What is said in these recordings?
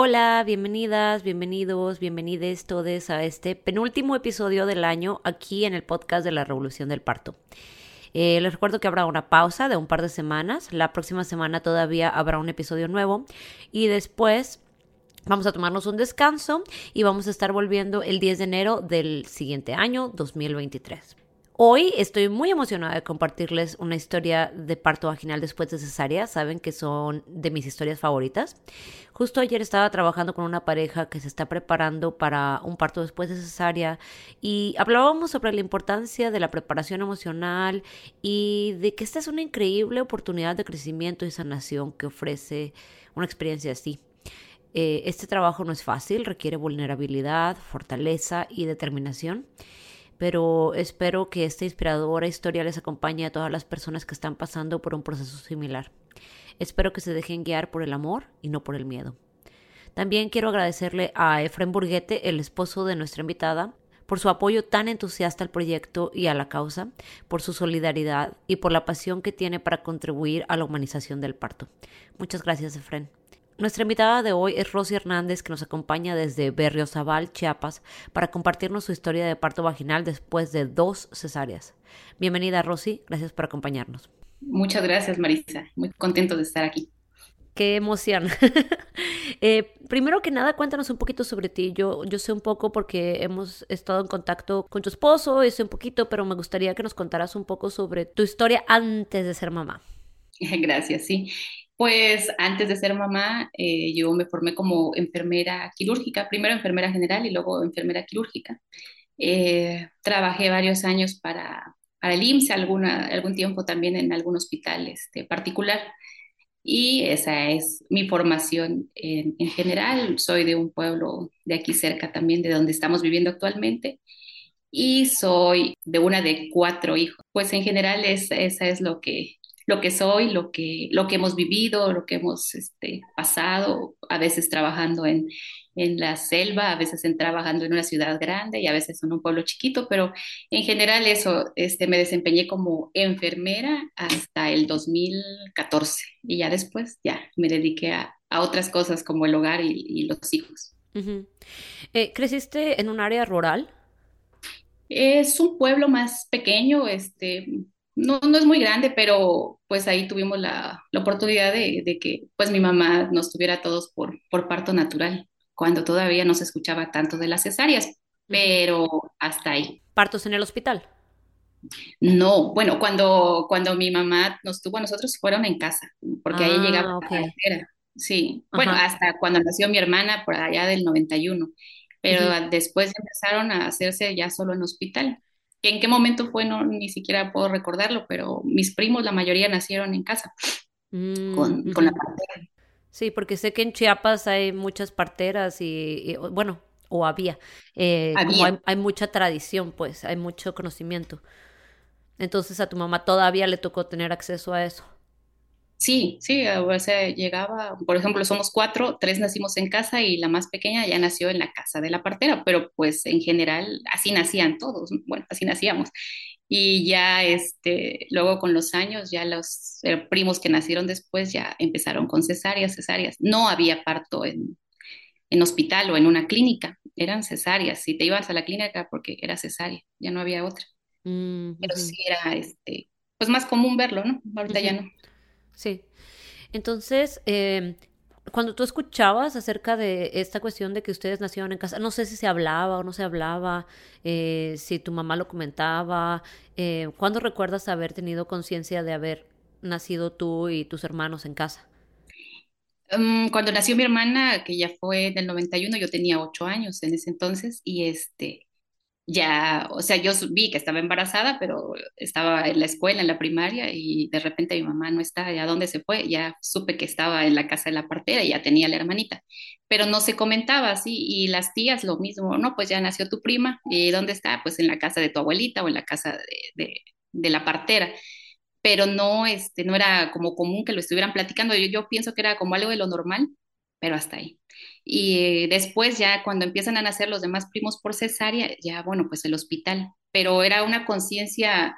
Hola, bienvenidas, bienvenidos, bienvenides todos a este penúltimo episodio del año aquí en el podcast de la Revolución del Parto. Eh, les recuerdo que habrá una pausa de un par de semanas. La próxima semana todavía habrá un episodio nuevo y después vamos a tomarnos un descanso y vamos a estar volviendo el 10 de enero del siguiente año 2023. Hoy estoy muy emocionada de compartirles una historia de parto vaginal después de cesárea. Saben que son de mis historias favoritas. Justo ayer estaba trabajando con una pareja que se está preparando para un parto después de cesárea y hablábamos sobre la importancia de la preparación emocional y de que esta es una increíble oportunidad de crecimiento y sanación que ofrece una experiencia así. Eh, este trabajo no es fácil, requiere vulnerabilidad, fortaleza y determinación pero espero que esta inspiradora historia les acompañe a todas las personas que están pasando por un proceso similar. Espero que se dejen guiar por el amor y no por el miedo. También quiero agradecerle a Efren Burguete, el esposo de nuestra invitada, por su apoyo tan entusiasta al proyecto y a la causa, por su solidaridad y por la pasión que tiene para contribuir a la humanización del parto. Muchas gracias, Efren. Nuestra invitada de hoy es Rosy Hernández, que nos acompaña desde Berriozabal, Chiapas, para compartirnos su historia de parto vaginal después de dos cesáreas. Bienvenida, Rosy. Gracias por acompañarnos. Muchas gracias, Marisa. Muy contento de estar aquí. Qué emoción. Eh, primero que nada, cuéntanos un poquito sobre ti. Yo, yo sé un poco porque hemos estado en contacto con tu esposo, y sé un poquito, pero me gustaría que nos contaras un poco sobre tu historia antes de ser mamá. Gracias, sí. Pues antes de ser mamá, eh, yo me formé como enfermera quirúrgica, primero enfermera general y luego enfermera quirúrgica. Eh, trabajé varios años para, para el IMSS, algún tiempo también en algún hospital este, particular. Y esa es mi formación en, en, general. Soy de un pueblo de aquí cerca también, de donde estamos viviendo actualmente. Y soy de una de cuatro hijos. Pues en general es, esa es lo que, lo que soy, lo que, lo que hemos vivido, lo que hemos este, pasado, a veces trabajando en, en la selva, a veces en, trabajando en una ciudad grande y a veces en un pueblo chiquito, pero en general eso, este, me desempeñé como enfermera hasta el 2014 y ya después ya me dediqué a, a otras cosas como el hogar y, los hijos. Eh, ¿Creciste en un área rural? Es un pueblo más pequeño, este, no, no es muy grande, pero pues ahí tuvimos la, la oportunidad de, de, que pues mi mamá nos tuviera todos por, por parto natural, cuando todavía no se escuchaba tanto de las cesáreas, pero hasta ahí. ¿Partos en el hospital? No, bueno, cuando, cuando mi mamá nos tuvo a nosotros fueron en casa, porque ahí llegaba ah, okay. la Sí, bueno, hasta cuando nació mi hermana por allá del 91, pero uh -huh. después empezaron a hacerse ya solo en hospital en qué momento fue, no, ni siquiera puedo recordarlo, pero mis primos, la mayoría nacieron en casa mm, con, con, la partera. Sí, porque sé que en Chiapas hay muchas parteras y, y bueno, o había, eh, había. Hay, hay, mucha tradición, pues, hay mucho conocimiento. Entonces a tu mamá todavía le tocó tener acceso a eso. Sí, sí, o sea, llegaba, por ejemplo, somos cuatro, tres nacimos en casa y la más pequeña ya nació en la casa de la partera, pero pues en general así nacían todos, bueno, así nacíamos. Y ya, este, luego con los años, ya los eh, primos que nacieron después ya empezaron con cesáreas, cesáreas. No había parto en, en hospital o en una clínica, eran cesáreas. Si te ibas a la clínica porque era cesárea, ya no había otra. Mm -hmm. Pero sí era, este, pues más común verlo, ¿no? Ahorita ya no. Sí. Entonces, eh, cuando tú escuchabas acerca de esta cuestión de que ustedes nacieron en casa, no sé si se hablaba o no se hablaba, eh, si tu mamá lo comentaba, eh, ¿cuándo recuerdas haber tenido conciencia de haber nacido tú y tus hermanos en casa? Um, cuando nació mi hermana, que ya fue en el 91, yo tenía ocho años en ese entonces, y este, ya, o sea, yo vi que estaba embarazada, pero estaba en la escuela, en la primaria, y de repente mi mamá no está, ¿a dónde se fue? Ya supe que estaba en la casa de la partera y ya tenía la hermanita, pero no se comentaba así, y las tías lo mismo, no, pues ya nació tu prima, ¿y dónde está? Pues en la casa de tu abuelita o en la casa de, de, de la partera pero no, este, no era como común que lo estuvieran platicando. Yo, yo pienso que era como algo de lo normal, pero hasta ahí. Y después ya cuando empiezan a nacer los demás primos por cesárea, ya bueno, pues el hospital. Pero era una conciencia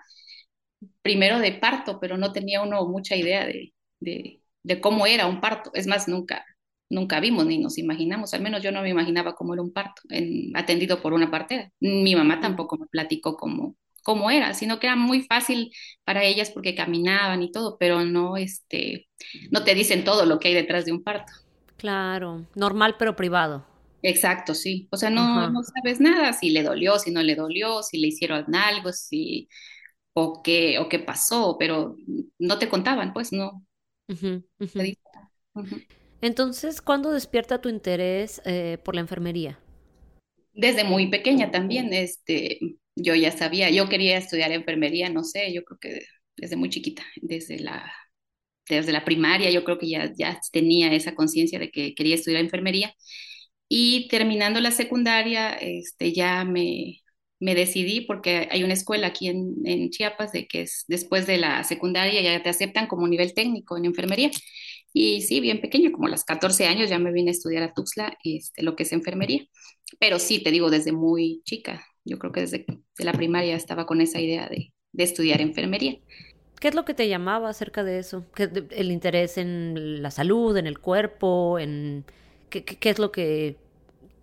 primero de parto, pero no tenía uno mucha idea de, de, de, cómo era un parto. Es más, nunca, nunca vimos ni nos imaginamos, al menos yo no me imaginaba cómo era un parto en, atendido por una partera. Mi mamá tampoco me platicó cómo, cómo era, sino que era muy fácil para ellas porque caminaban y todo, pero no, este, no te dicen todo lo que hay detrás de un parto. Claro, normal pero privado. Exacto, sí. O sea, no, no sabes nada, si le dolió, si no le dolió, si le hicieron algo, si o qué, o qué pasó, pero no te contaban, pues no. Uh -huh, uh -huh. Uh -huh. Entonces, ¿cuándo despierta tu interés eh, por la enfermería? Desde muy pequeña también, este, yo ya sabía, yo quería estudiar enfermería, no sé, yo creo que desde muy chiquita, desde la desde la primaria yo creo que ya, ya tenía esa conciencia de que quería estudiar enfermería. Y terminando la secundaria, este, ya me, me decidí porque hay una escuela aquí en, Chiapas de que es después de la secundaria ya te aceptan como nivel técnico en enfermería. Y sí, bien pequeño, como a los 14 años ya me vine a estudiar a Tuxtla este, lo que es enfermería. Pero sí, te digo, desde muy chica, yo creo que desde de la primaria estaba con esa idea de, de estudiar enfermería. ¿Qué es lo que te llamaba acerca de eso? ¿Qué, ¿El interés en la salud, en el cuerpo? En, ¿qué, ¿Qué es lo que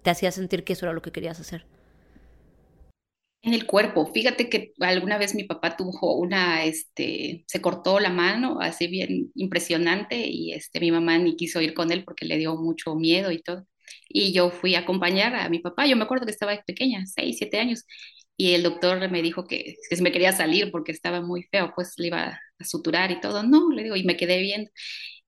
te hacía sentir que eso era lo que querías hacer? En el cuerpo. Fíjate que alguna vez mi papá tuvo una, este, se cortó la mano, así bien impresionante, y este, mi mamá ni quiso ir con él porque le dio mucho miedo y todo. Y yo fui a acompañar a mi papá. Yo me acuerdo que estaba pequeña, seis, siete años, y el doctor me dijo que, que si me quería salir porque estaba muy feo, pues le iba a suturar y todo. No, le digo, y me quedé viendo.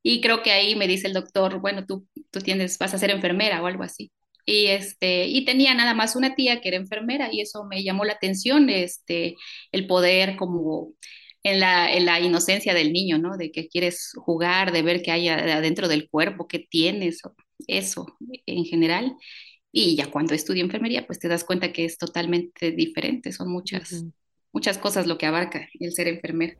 Y creo que ahí me dice el doctor, bueno, tú, tú tienes, vas a ser enfermera o algo así. Y, este, y tenía nada más una tía que era enfermera y eso me llamó la atención, este, el poder como en la, en la inocencia del niño, ¿no? De que quieres jugar, de ver qué hay adentro del cuerpo, qué tienes, eso en general. Y ya cuando estudio enfermería, pues te das cuenta que es totalmente diferente, son muchas, uh -huh. muchas cosas lo que abarca el ser enfermera.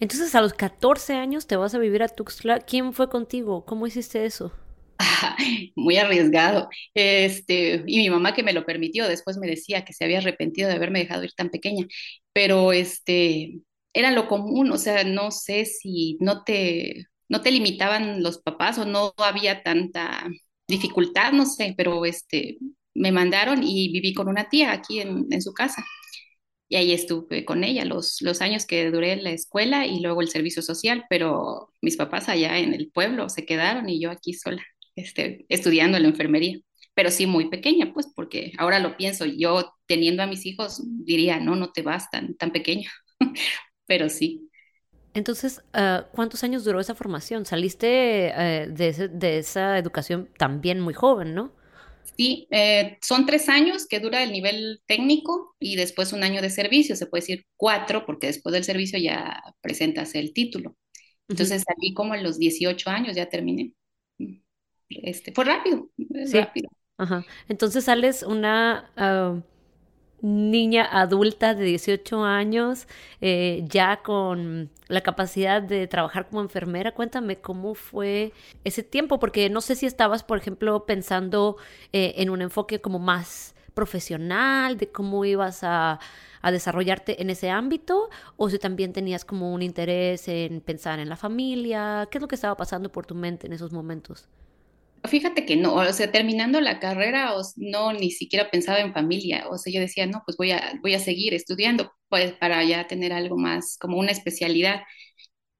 Entonces a los 14 años te vas a vivir a Tuxtla. ¿Quién fue contigo? ¿Cómo hiciste eso? Muy arriesgado. Este, y mi mamá que me lo permitió, después me decía que se había arrepentido de haberme dejado ir tan pequeña, pero este, era lo común, o sea, no sé si no te, no te limitaban los papás o no había tanta dificultad, no sé, pero este, me mandaron y viví con una tía aquí en, en su casa. Y ahí estuve con ella los, los años que duré en la escuela y luego el servicio social, pero mis papás allá en el pueblo se quedaron y yo aquí sola, este, estudiando en la enfermería. Pero sí muy pequeña, pues, porque ahora lo pienso, yo teniendo a mis hijos diría, no, no te vas tan, tan pequeño, pero sí. Entonces, uh, ¿cuántos años duró esa formación? Saliste uh, de, ese, de, esa educación también muy joven, ¿no? Sí, eh, son tres años que dura el nivel técnico y después un año de servicio, se puede decir cuatro, porque después del servicio ya presentas el título. Entonces uh -huh. salí como a los 18 años, ya terminé. Este, fue rápido, sí. rápido. Ajá. Entonces sales una... Niña adulta de 18 años, eh, ya con la capacidad de trabajar como enfermera. Cuéntame cómo fue ese tiempo, porque no sé si estabas, por ejemplo, pensando eh, en un enfoque como más profesional, de cómo ibas a, a, desarrollarte en ese ámbito, o si también tenías como un interés en pensar en la familia. ¿Qué es lo que estaba pasando por tu mente en esos momentos? Fíjate que no, o sea, terminando la carrera, o, no, ni siquiera pensaba en familia, o sea, yo decía, no, pues voy a, voy a seguir estudiando, pues para ya tener algo más, como una especialidad.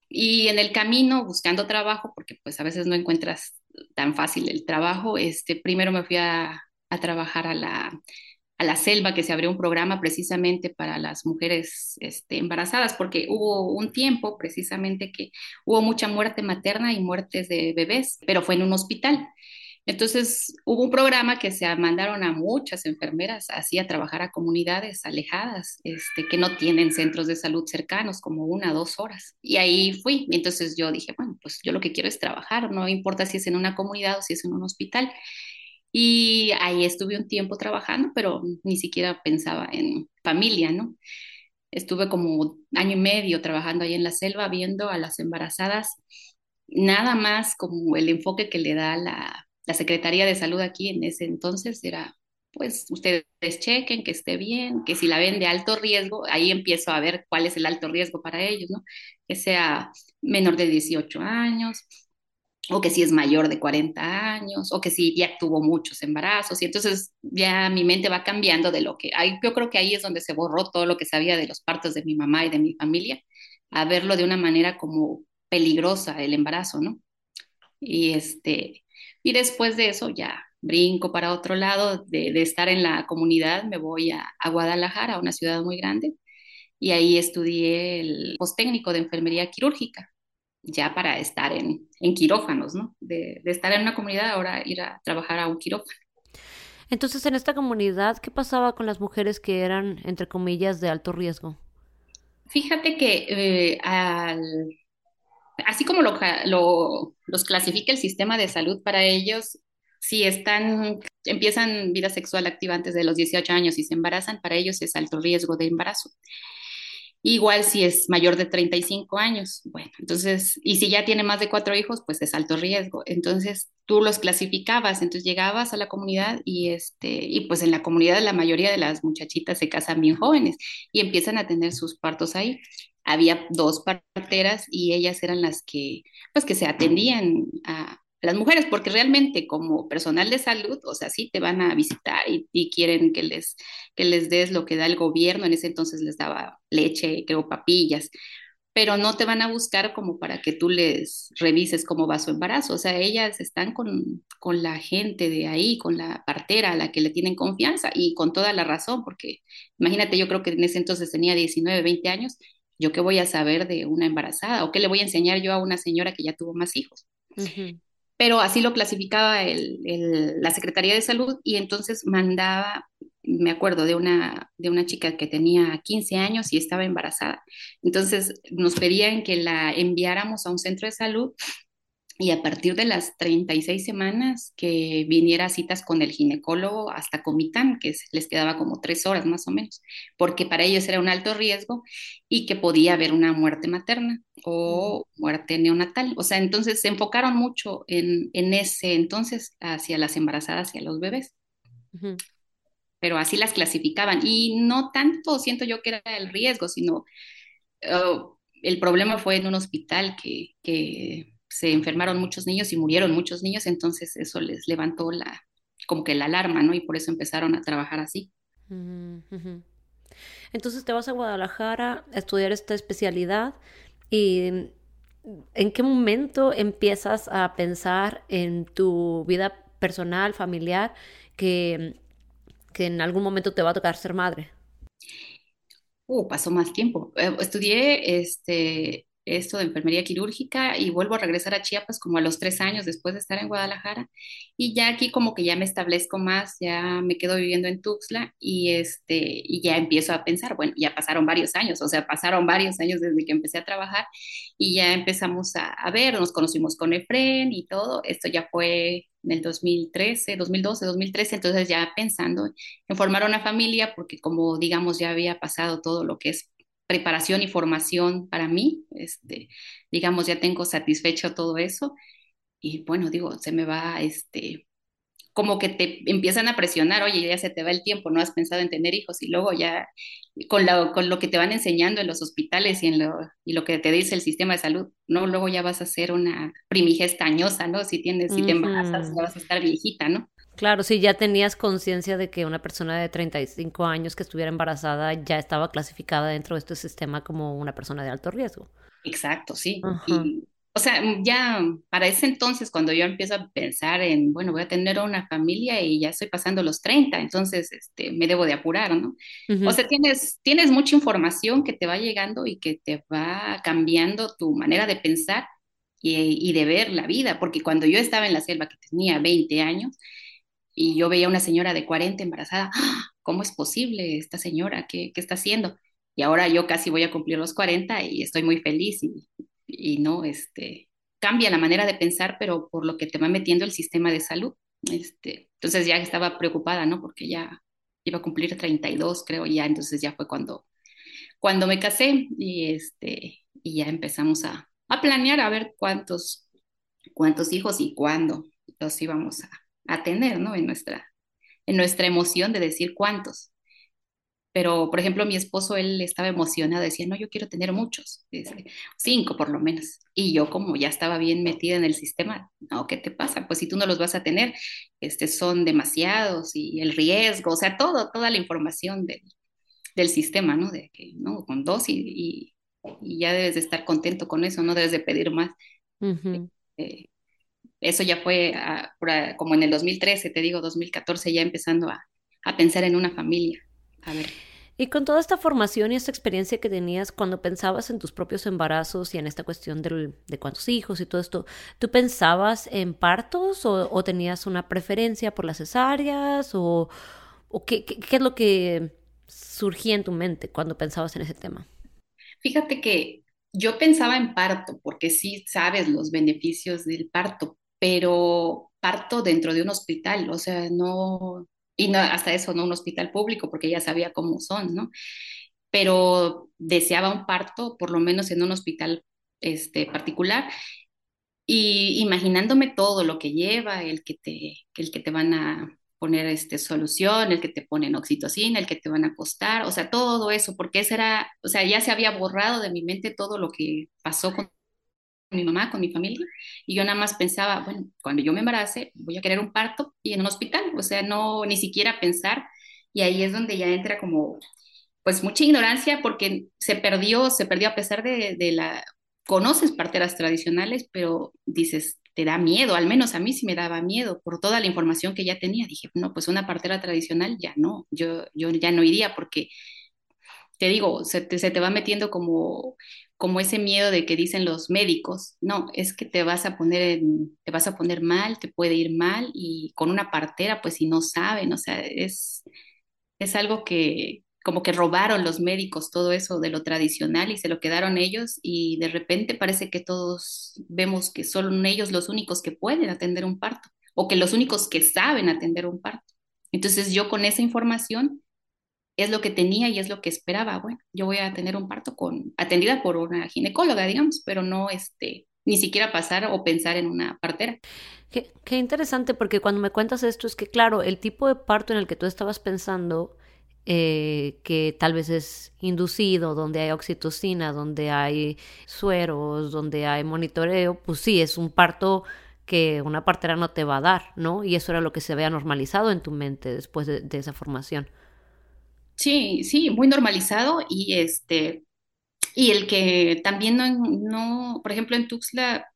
Y en el camino, buscando trabajo, porque pues a veces no encuentras tan fácil el trabajo, este, primero me fui a, a trabajar a la, a la selva, que se abrió un programa precisamente para las mujeres este, embarazadas, porque hubo un tiempo precisamente que hubo mucha muerte materna y muertes de bebés, pero fue en un hospital. Entonces hubo un programa que se mandaron a muchas enfermeras así a trabajar a comunidades alejadas, este, que no tienen centros de salud cercanos, como una o dos horas. Y ahí fui. Entonces yo dije, bueno, pues yo lo que quiero es trabajar, no importa si es en una comunidad o si es en un hospital. Y ahí estuve un tiempo trabajando, pero ni siquiera pensaba en familia, ¿no? Estuve como año y medio trabajando ahí en la selva viendo a las embarazadas, nada más como el enfoque que le da la, la Secretaría de Salud aquí en ese entonces era, pues ustedes chequen que esté bien, que si la ven de alto riesgo, ahí empiezo a ver cuál es el alto riesgo para ellos, ¿no? Que sea menor de 18 años, o que si es mayor de 40 años, o que si ya tuvo muchos embarazos, y entonces ya mi mente va cambiando de lo que, hay, yo creo que ahí es donde se borró todo lo que sabía de los partos de mi mamá y de mi familia, a verlo de una manera como peligrosa el embarazo, ¿no? Y este, y después de eso ya brinco para otro lado, de, estar en la comunidad, me voy a, a Guadalajara, una ciudad muy grande, y ahí estudié el postécnico de enfermería quirúrgica ya para estar en, en quirófanos, ¿no? De, de, estar en una comunidad, ahora ir a trabajar a un quirófano. Entonces, en esta comunidad, ¿qué pasaba con las mujeres que eran, entre comillas, de alto riesgo? Fíjate que eh, al, así como lo, lo, los clasifica el sistema de salud para ellos, si están, empiezan vida sexual activa antes de los 18 años y se embarazan, para ellos es alto riesgo de embarazo. Igual si es mayor de 35 años, bueno, entonces, y si ya tiene más de cuatro hijos, pues es alto riesgo. Entonces, tú los clasificabas, entonces llegabas a la comunidad y este, y pues en la comunidad la mayoría de las muchachitas se casan bien jóvenes y empiezan a tener sus partos ahí. Había dos parteras y ellas eran las que, pues que se atendían a, las mujeres, porque realmente como personal de salud, o sea, sí te van a visitar y, y, quieren que les, que les des lo que da el gobierno, en ese entonces les daba leche, creo, papillas, pero no te van a buscar como para que tú les revises cómo va su embarazo, o sea, ellas están con, con la gente de ahí, con la partera a la que le tienen confianza y con toda la razón, porque imagínate, yo creo que en ese entonces tenía 19, 20 años, yo qué voy a saber de una embarazada o qué le voy a enseñar yo a una señora que ya tuvo más hijos. Uh -huh pero así lo clasificaba la Secretaría de Salud y entonces mandaba, me acuerdo de una, de una chica que tenía 15 años y estaba embarazada. Entonces nos pedían que la enviáramos a un centro de salud y a partir de las 36 semanas que viniera a citas con el ginecólogo hasta Comitán, que les quedaba como tres horas más o menos, porque para ellos era un alto riesgo y que podía haber una muerte materna o muerte neonatal. O sea, entonces se enfocaron mucho en, en ese entonces hacia las embarazadas y a los bebés. Uh -huh. Pero así las clasificaban. Y no tanto siento yo que era el riesgo, sino uh, el problema fue en un hospital que, que se enfermaron muchos niños y murieron muchos niños, entonces eso les levantó la, como que la alarma, ¿no? Y por eso empezaron a trabajar así. Entonces te vas a Guadalajara a estudiar esta especialidad y ¿en qué momento empiezas a pensar en tu vida personal, familiar, que, que en algún momento te va a tocar ser madre? Uh, pasó más tiempo. Eh, estudié este, esto de enfermería quirúrgica y vuelvo a regresar a Chiapas como a los tres años después de estar en Guadalajara. Y ya aquí como que ya me establezco más, ya me quedo viviendo en Tuxtla y, este, y ya empiezo a pensar, bueno, ya pasaron varios años, o sea, pasaron varios años desde que empecé a trabajar y ya empezamos a, a ver, nos conocimos con Efren y todo, esto ya fue en el 2013, 2012, 2013, entonces ya pensando en formar una familia porque como digamos ya había pasado todo lo que es preparación y formación para mí, este, digamos, ya tengo satisfecho todo eso y bueno, digo, se me va, este, como que te empiezan a presionar, oye, ya se te va el tiempo, no has pensado en tener hijos y luego ya con, la, con lo que te van enseñando en los hospitales y, en lo, y lo que te dice el sistema de salud, ¿no? Luego ya vas a ser una primigestañosa, ¿no? Si tienes, si te embarazas, ya vas a estar viejita, ¿no? Claro, sí, ya tenías conciencia de que una persona de 35 años que estuviera embarazada ya estaba clasificada dentro de este sistema como una persona de alto riesgo. Exacto, sí. Y, o sea, ya para ese entonces, cuando yo empiezo a pensar en, bueno, voy a tener una familia y ya estoy pasando los 30, entonces este, me debo de apurar, ¿no? Uh -huh. O sea, tienes, tienes mucha información que te va llegando y que te va cambiando tu manera de pensar y, de ver la vida, porque cuando yo estaba en la selva, que tenía 20 años, y yo veía una señora de 40 embarazada, ¡ah! ¿cómo es posible esta señora? ¿Qué, qué está haciendo? Y ahora yo casi voy a cumplir los 40 y estoy muy feliz y, y no, este, cambia la manera de pensar, pero por lo que te va metiendo el sistema de salud. Este, entonces ya estaba preocupada, ¿no? Porque ya iba a cumplir 32, creo, ya, entonces ya fue cuando, cuando me casé y, este, y ya empezamos a, a planear a ver cuántos, cuántos hijos y cuándo los íbamos a, a tener, ¿no? En nuestra, en nuestra emoción de decir cuántos. Pero, por ejemplo, mi esposo, él estaba emocionado, decía, no, yo quiero tener muchos, cinco por lo menos. Y yo como ya estaba bien metida en el sistema, no, ¿qué te pasa? Pues si tú no los vas a tener, este, son demasiados y el riesgo, o sea, todo, toda la información del, del sistema, ¿no? De que, ¿no? Con dos y, y, ya debes de estar contento con eso, no debes de pedir más. Eh, eso ya fue como en el 2013, te digo, 2014, ya empezando a, a pensar en una familia. A ver. Y con toda esta formación y esta experiencia que tenías cuando pensabas en tus propios embarazos y en esta cuestión de cuántos hijos y todo esto, ¿tú pensabas en partos o, tenías una preferencia por las cesáreas o, qué, qué, es lo que surgía en tu mente cuando pensabas en ese tema? Fíjate que yo pensaba en parto porque sí sabes los beneficios del parto, pero parto dentro de un hospital, o sea, no, y no, hasta eso, no un hospital público, porque ya sabía cómo son, ¿no? Pero deseaba un parto, por lo menos en un hospital este, particular, y imaginándome todo lo que lleva, el que te, el que te van a poner este, solución, el que te ponen oxitocina, el que te van a acostar, o sea, todo eso, porque ese era, o sea, ya se había borrado de mi mente todo lo que pasó con mi mamá, con mi familia, y yo nada más pensaba, bueno, cuando yo me embarace, voy a querer un parto y en un hospital, o sea, no ni siquiera pensar, y ahí es donde ya entra como, pues mucha ignorancia porque se perdió, se perdió a pesar de, de la, conoces parteras tradicionales, pero dices, te da miedo, al menos a mí sí me daba miedo por toda la información que ya tenía, dije, no, pues una partera tradicional ya no, yo, yo ya no iría porque te digo, se te, se te va metiendo como como ese miedo de que dicen los médicos, no, es que te vas a poner te vas a poner mal, te puede ir mal y con una partera pues si no saben, o sea, es es algo que como que robaron los médicos todo eso de lo tradicional y se lo quedaron ellos y de repente parece que todos vemos que son ellos los únicos que pueden atender un parto o que los únicos que saben atender un parto. Entonces yo con esa información es lo que tenía y es lo que esperaba. Bueno, yo voy a tener un parto con, atendida por una ginecóloga, digamos, pero no este, ni siquiera pasar o pensar en una partera. Qué, qué, interesante, porque cuando me cuentas esto es que, claro, el tipo de parto en el que tú estabas pensando, eh, que tal vez es inducido, donde hay oxitocina, donde hay sueros, donde hay monitoreo, pues sí, es un parto que una partera no te va a dar, ¿no? Y eso era lo que se había normalizado en tu mente después de, de esa formación. Sí, sí, muy normalizado y este, y el que también no, no, por ejemplo, en Tuxtla,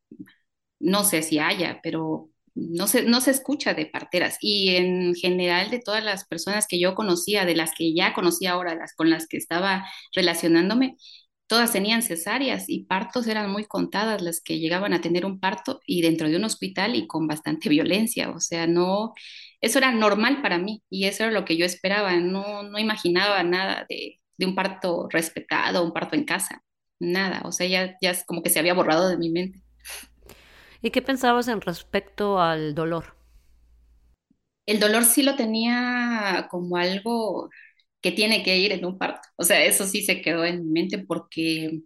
no sé si haya, pero no se, no se escucha de parteras. Y en general de todas las personas que yo conocía, de las que ya conocía ahora, las con las que estaba relacionándome, todas tenían cesáreas y partos eran muy contadas las que llegaban a tener un parto y dentro de un hospital y con bastante violencia. O sea, no, eso era normal para mí y eso era lo que yo esperaba. No, no imaginaba nada de, de un parto respetado, un parto en casa, nada. O sea, ya, ya es como que se había borrado de mi mente. ¿Y qué pensabas en respecto al dolor? El dolor sí lo tenía como algo que tiene que ir en un parto. O sea, eso sí se quedó en mi mente porque,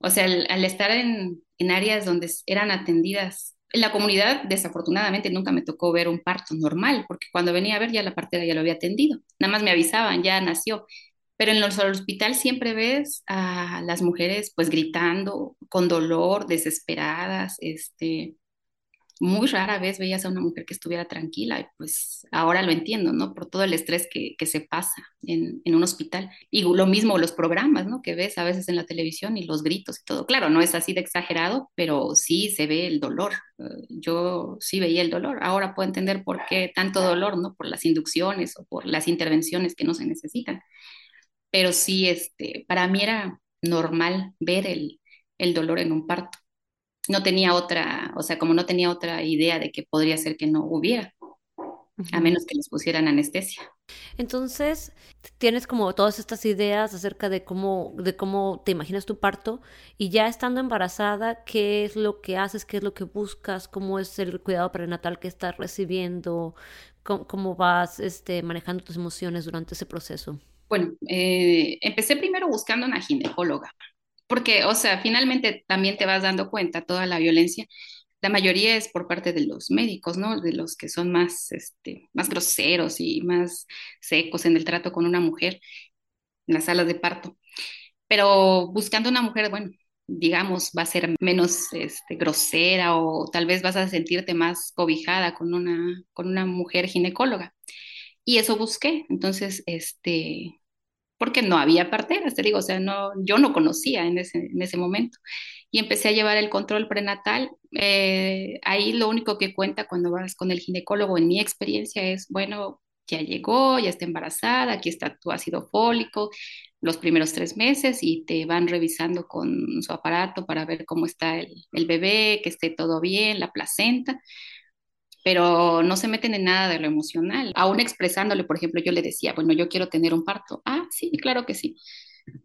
o sea, al, estar en, en, áreas donde eran atendidas, en la comunidad desafortunadamente nunca me tocó ver un parto normal, porque cuando venía a ver ya la partera ya lo había atendido, nada más me avisaban, ya nació. Pero en el hospital siempre ves a las mujeres pues gritando con dolor, desesperadas, este, muy rara vez veías a una mujer que estuviera tranquila y pues ahora lo entiendo, ¿no? Por todo el estrés que, se pasa en, un hospital. Y lo mismo los programas, ¿no? Que ves a veces en la televisión y los gritos y todo. Claro, no es así de exagerado, pero sí se ve el dolor. Yo sí veía el dolor. Ahora puedo entender por qué tanto dolor, ¿no? Por las inducciones o por las intervenciones que no se necesitan. Pero sí, este, para mí era normal ver el dolor en un parto. No tenía otra, o sea, como no tenía otra idea de que podría ser que no hubiera, a menos que les pusieran anestesia. Entonces, tienes como todas estas ideas acerca de cómo, de cómo te imaginas tu parto y ya estando embarazada, ¿qué es lo que haces? ¿Qué es lo que buscas? ¿Cómo es el cuidado prenatal que estás recibiendo? ¿Cómo, vas este, manejando tus emociones durante ese proceso? Bueno, eh, empecé primero buscando una ginecóloga, porque, o sea, finalmente también te vas dando cuenta toda la violencia. La mayoría es por parte de los médicos, ¿no? De los que son más, este, más groseros y más secos en el trato con una mujer en las salas de parto. Pero buscando una mujer, bueno, digamos, va a ser menos este, grosera o tal vez vas a sentirte más cobijada con una, con una mujer ginecóloga. Y eso busqué. Entonces, este, porque no había parteras, te digo, o sea, no, yo no conocía en ese, en ese momento. Y empecé a llevar el control prenatal. Eh, ahí lo único que cuenta cuando vas con el ginecólogo, en mi experiencia, es, bueno, ya llegó, ya está embarazada, aquí está tu ácido fólico, los primeros tres meses y te van revisando con su aparato para ver cómo está el, el bebé, que esté todo bien, la placenta pero no se meten en nada de lo emocional. Aún expresándole, por ejemplo, yo le decía, bueno, yo quiero tener un parto. Ah, sí, claro que sí.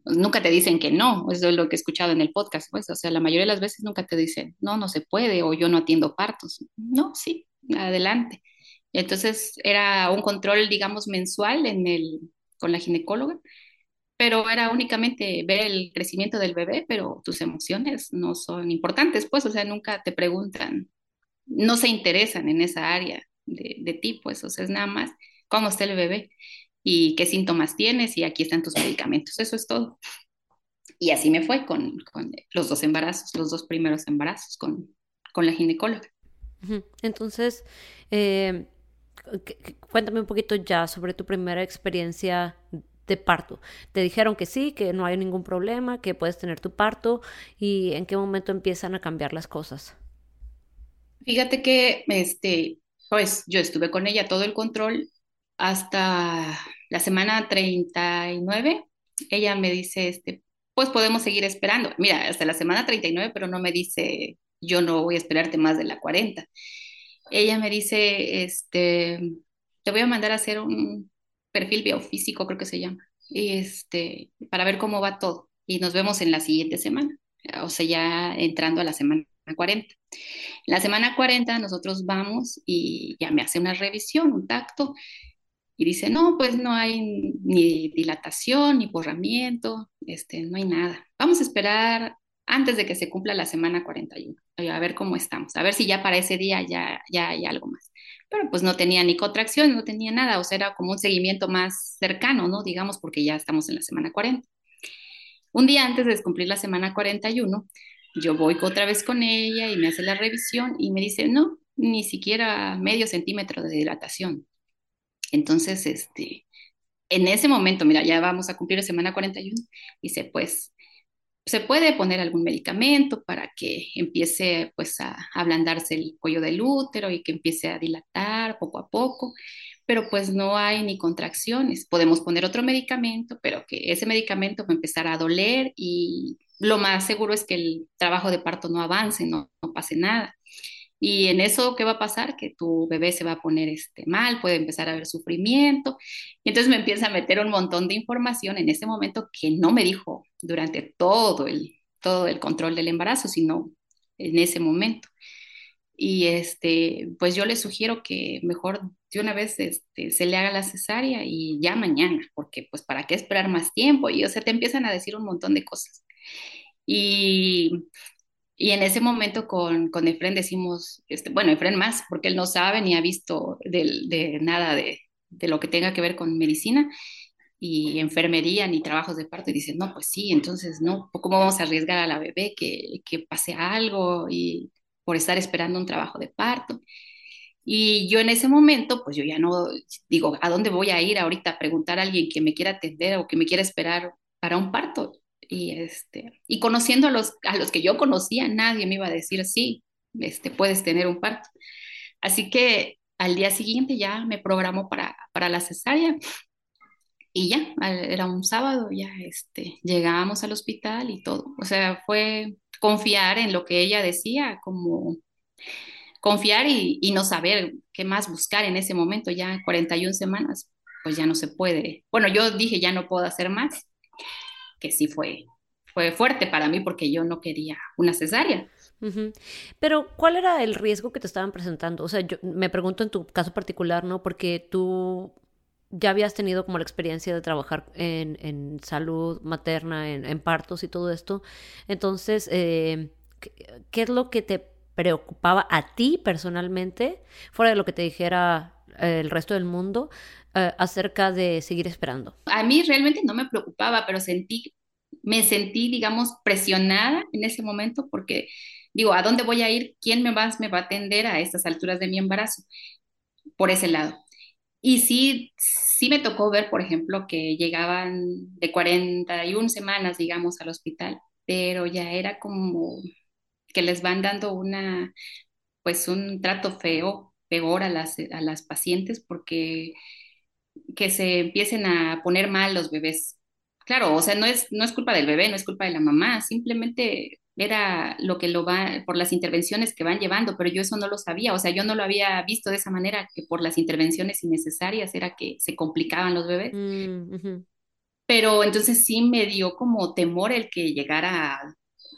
Nunca te dicen que no, eso es lo que he escuchado en el podcast, pues, o sea, la mayoría de las veces nunca te dicen, no, no se puede o yo no atiendo partos. No, sí, adelante. Entonces era un control, digamos, mensual con la ginecóloga, pero era únicamente ver el crecimiento del bebé, pero tus emociones no son importantes, pues, o sea, nunca te preguntan no se interesan en esa área de, de ti, pues, o sea, es nada más cómo está el bebé y qué síntomas tienes y aquí están tus medicamentos, eso es todo. Y así me fue con, los dos embarazos, los dos primeros embarazos con, la ginecóloga. Entonces, eh, cuéntame un poquito ya sobre tu primera experiencia de parto. Te dijeron que sí, que no hay ningún problema, que puedes tener tu parto y en qué momento empiezan a cambiar las cosas. Fíjate que, este, pues yo estuve con ella todo el control hasta la semana 39. Ella me dice, este, pues podemos seguir esperando. Mira, hasta la semana 39, pero no me dice, yo no voy a esperarte más de la 40. Ella me dice, este, te voy a mandar a hacer un perfil biofísico, creo que se llama, y este, para ver cómo va todo. Y nos vemos en la siguiente semana, o sea, ya entrando a la semana 40. En la semana 40 nosotros vamos y ya me hace una revisión, un tacto, y dice, no, pues no hay ni dilatación, ni borramiento, este, no hay nada. Vamos a esperar antes de que se cumpla la semana 41, a ver cómo estamos, a ver si ya para ese día ya, ya hay algo más. Pero pues no tenía ni contracción, no tenía nada, o sea, era como un seguimiento más cercano, ¿no? Digamos, porque ya estamos en la semana 40. Un día antes de cumplir la semana 41, yo voy otra vez con ella y me hace la revisión y me dice, no, ni siquiera medio centímetro de dilatación. Entonces, este, en ese momento, mira, ya vamos a cumplir la semana 41, dice, pues, se puede poner algún medicamento para que empiece, pues, a ablandarse el cuello del útero y que empiece a dilatar poco a poco, pero pues no hay ni contracciones. Podemos poner otro medicamento, pero que ese medicamento va a empezar a doler y lo más seguro es que el trabajo de parto no avance, no, pase nada. Y en eso, ¿qué va a pasar? Que tu bebé se va a poner este, mal, puede empezar a haber sufrimiento. Y entonces me empieza a meter un montón de información en ese momento que no me dijo durante todo el, todo el control del embarazo, sino en ese momento. Y este, pues yo le sugiero que mejor de una vez este, se le haga la cesárea y ya mañana, porque pues para qué esperar más tiempo. Y o sea, te empiezan a decir un montón de cosas. Y, y en ese momento con, con Efren decimos, este, bueno, Efren más, porque él no sabe ni ha visto de, de nada de, de, lo que tenga que ver con medicina y enfermería ni trabajos de parto y dice, no, pues sí, entonces, ¿no? ¿Cómo vamos a arriesgar a la bebé que, que pase algo y por estar esperando un trabajo de parto? Y yo en ese momento, pues yo ya no digo, ¿a dónde voy a ir ahorita a preguntar a alguien que me quiera atender o que me quiera esperar para un parto? Y, este, y conociendo a los, a los que yo conocía, nadie me iba a decir, sí, este, puedes tener un parto. Así que al día siguiente ya me programó para, para la cesárea y ya, era un sábado, ya este, llegábamos al hospital y todo. O sea, fue confiar en lo que ella decía, como confiar y, y, no saber qué más buscar en ese momento, ya 41 semanas, pues ya no se puede. Bueno, yo dije, ya no puedo hacer más, que sí fue, fue fuerte para mí porque yo no quería una cesárea. Pero, ¿cuál era el riesgo que te estaban presentando? O sea, yo me pregunto en tu caso particular, ¿no? Porque tú ya habías tenido como la experiencia de trabajar en, en salud materna, en, partos y todo esto. Entonces, eh, ¿qué es lo que te preocupaba a ti personalmente, fuera de lo que te dijera el resto del mundo, eh, acerca de seguir esperando? A mí realmente no me preocupaba, pero sentí, me sentí, digamos, presionada en ese momento porque digo, ¿a dónde voy a ir? ¿Quién me va, me va a atender a estas alturas de mi embarazo? Por ese lado. Y sí, sí me tocó ver, por ejemplo, que llegaban de 41 semanas, digamos, al hospital, pero ya era como que les van dando una, pues un trato feo, peor a las, a las pacientes porque que se empiecen a poner mal los bebés. Claro, o sea, no es, no es culpa del bebé, no es culpa de la mamá, simplemente era lo que lo va, por las intervenciones que van llevando, pero yo eso no lo sabía, o sea, yo no lo había visto de esa manera, que por las intervenciones innecesarias era que se complicaban los bebés. Mm, pero entonces sí me dio como temor el que llegara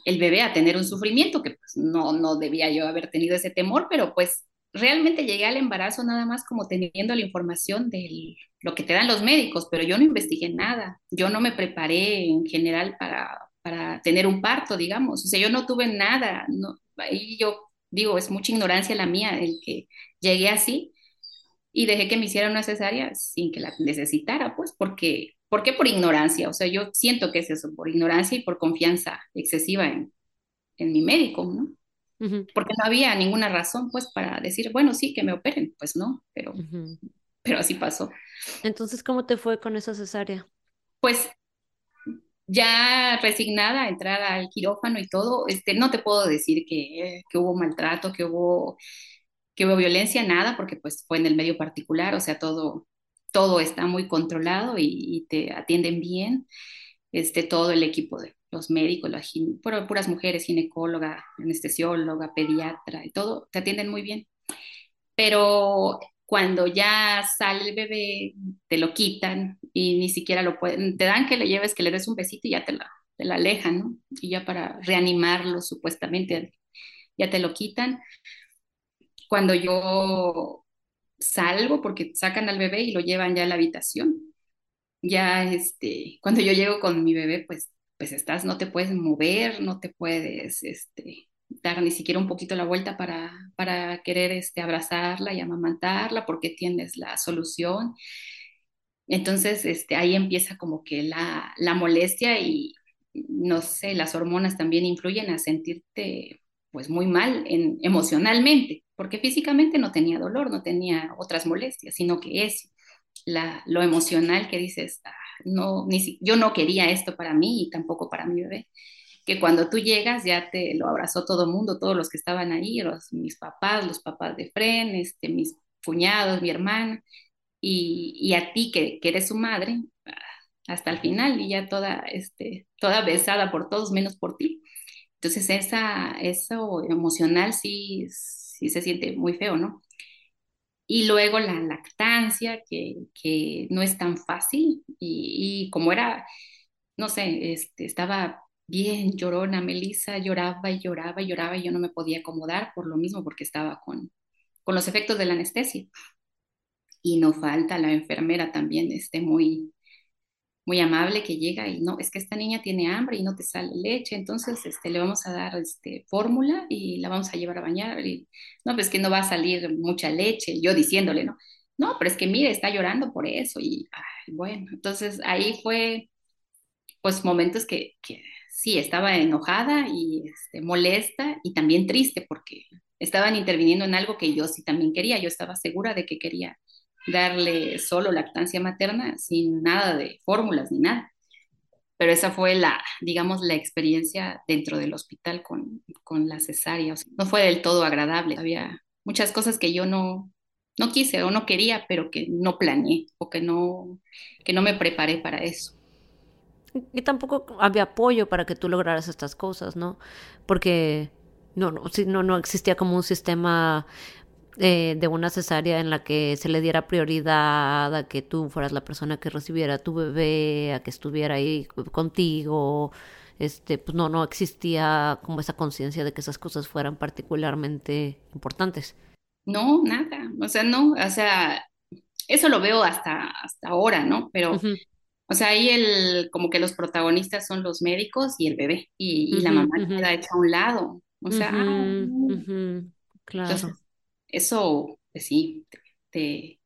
el bebé a tener un sufrimiento, que pues no, no debía yo haber tenido ese temor, pero pues realmente llegué al embarazo nada más como teniendo la información de lo que te dan los médicos, pero yo no investigué nada, yo no me preparé en general para, para tener un parto, digamos. O sea, yo no tuve nada, no, ahí yo digo, es mucha ignorancia la mía el que llegué así y dejé que me hicieran una cesárea sin que la necesitara, pues, porque, ¿por qué por ignorancia? O sea, yo siento que es eso, por ignorancia y por confianza excesiva en, en mi médico, ¿no? Porque no había ninguna razón, pues, para decir, bueno, sí, que me operen, pues no, pero, pero así pasó. Entonces, ¿cómo te fue con esa cesárea? Pues ya resignada a entrar al quirófano y todo, este, no te puedo decir que, que, hubo maltrato, que hubo, que hubo violencia, nada, porque pues fue en el medio particular, o sea, todo, todo está muy controlado y, te atienden bien, este, todo el equipo de los médicos, las puras mujeres, ginecóloga, anestesióloga, pediatra y todo, te atienden muy bien. Pero cuando ya sale el bebé, te lo quitan y ni siquiera lo pueden, te dan que le lleves, que le des un besito y ya te la, te la alejan, ¿no? Y ya para reanimarlo supuestamente ya te lo quitan. Cuando yo salgo, porque sacan al bebé y lo llevan ya a la habitación, ya este, cuando yo llego con mi bebé, pues, pues estás, no te puedes mover, no te puedes, este, dar ni siquiera un poquito la vuelta para, para querer este, abrazarla y amamantarla porque tienes la solución. Entonces, este, ahí empieza como que la, la molestia y, no sé, las hormonas también influyen a sentirte pues muy mal en, emocionalmente, porque físicamente no tenía dolor, no tenía otras molestias, sino que es la, lo emocional que dices, no, ni, yo no quería esto para mí y tampoco para mi bebé que cuando tú llegas ya te lo abrazó todo el mundo, todos los que estaban ahí, los, mis papás, los papás de Fren, este, mis cuñados, mi hermana, y, y a ti que, que, eres su madre, hasta el final, y ya toda, este, toda besada por todos menos por ti. Entonces esa, eso emocional sí, sí se siente muy feo, ¿no? Y luego la lactancia, que, que no es tan fácil, y, y como era, no sé, este, estaba bien llorona, Melissa lloraba y lloraba y lloraba y yo no me podía acomodar por lo mismo porque estaba con, con los efectos de la anestesia. Y no falta la enfermera también, este, muy, muy amable que llega y no, es que esta niña tiene hambre y no te sale leche, entonces este, le vamos a dar este, fórmula y la vamos a llevar a bañar. Y, no, pues que no va a salir mucha leche, yo diciéndole, ¿no? No, pero es que mire, está llorando por eso y bueno, entonces ahí fue pues momentos que, que sí, estaba enojada y este, molesta y también triste porque estaban interviniendo en algo que yo sí también quería. Yo estaba segura de que quería darle solo lactancia materna sin nada de fórmulas ni nada. Pero esa fue la, digamos, la experiencia dentro del hospital con, con la cesárea. no fue del todo agradable. Había muchas cosas que yo no, no quise o no quería, pero que no planeé o que no, que no me preparé para eso. Y tampoco había apoyo para que tú lograras estas cosas, ¿no? Porque no, no, no, no existía como un sistema eh, de una cesárea en la que se le diera prioridad a que tú fueras la persona que recibiera a tu bebé, a que estuviera ahí contigo. Este, pues no, no existía como esa conciencia de que esas cosas fueran particularmente importantes. No, nada, o sea, no, o sea, eso lo veo hasta, hasta ahora, ¿no? Pero, o sea, ahí el, como que los protagonistas son los médicos y el bebé, y, la mamá queda hecha a un lado, o sea, ah, claro. Eso, pues sí, te,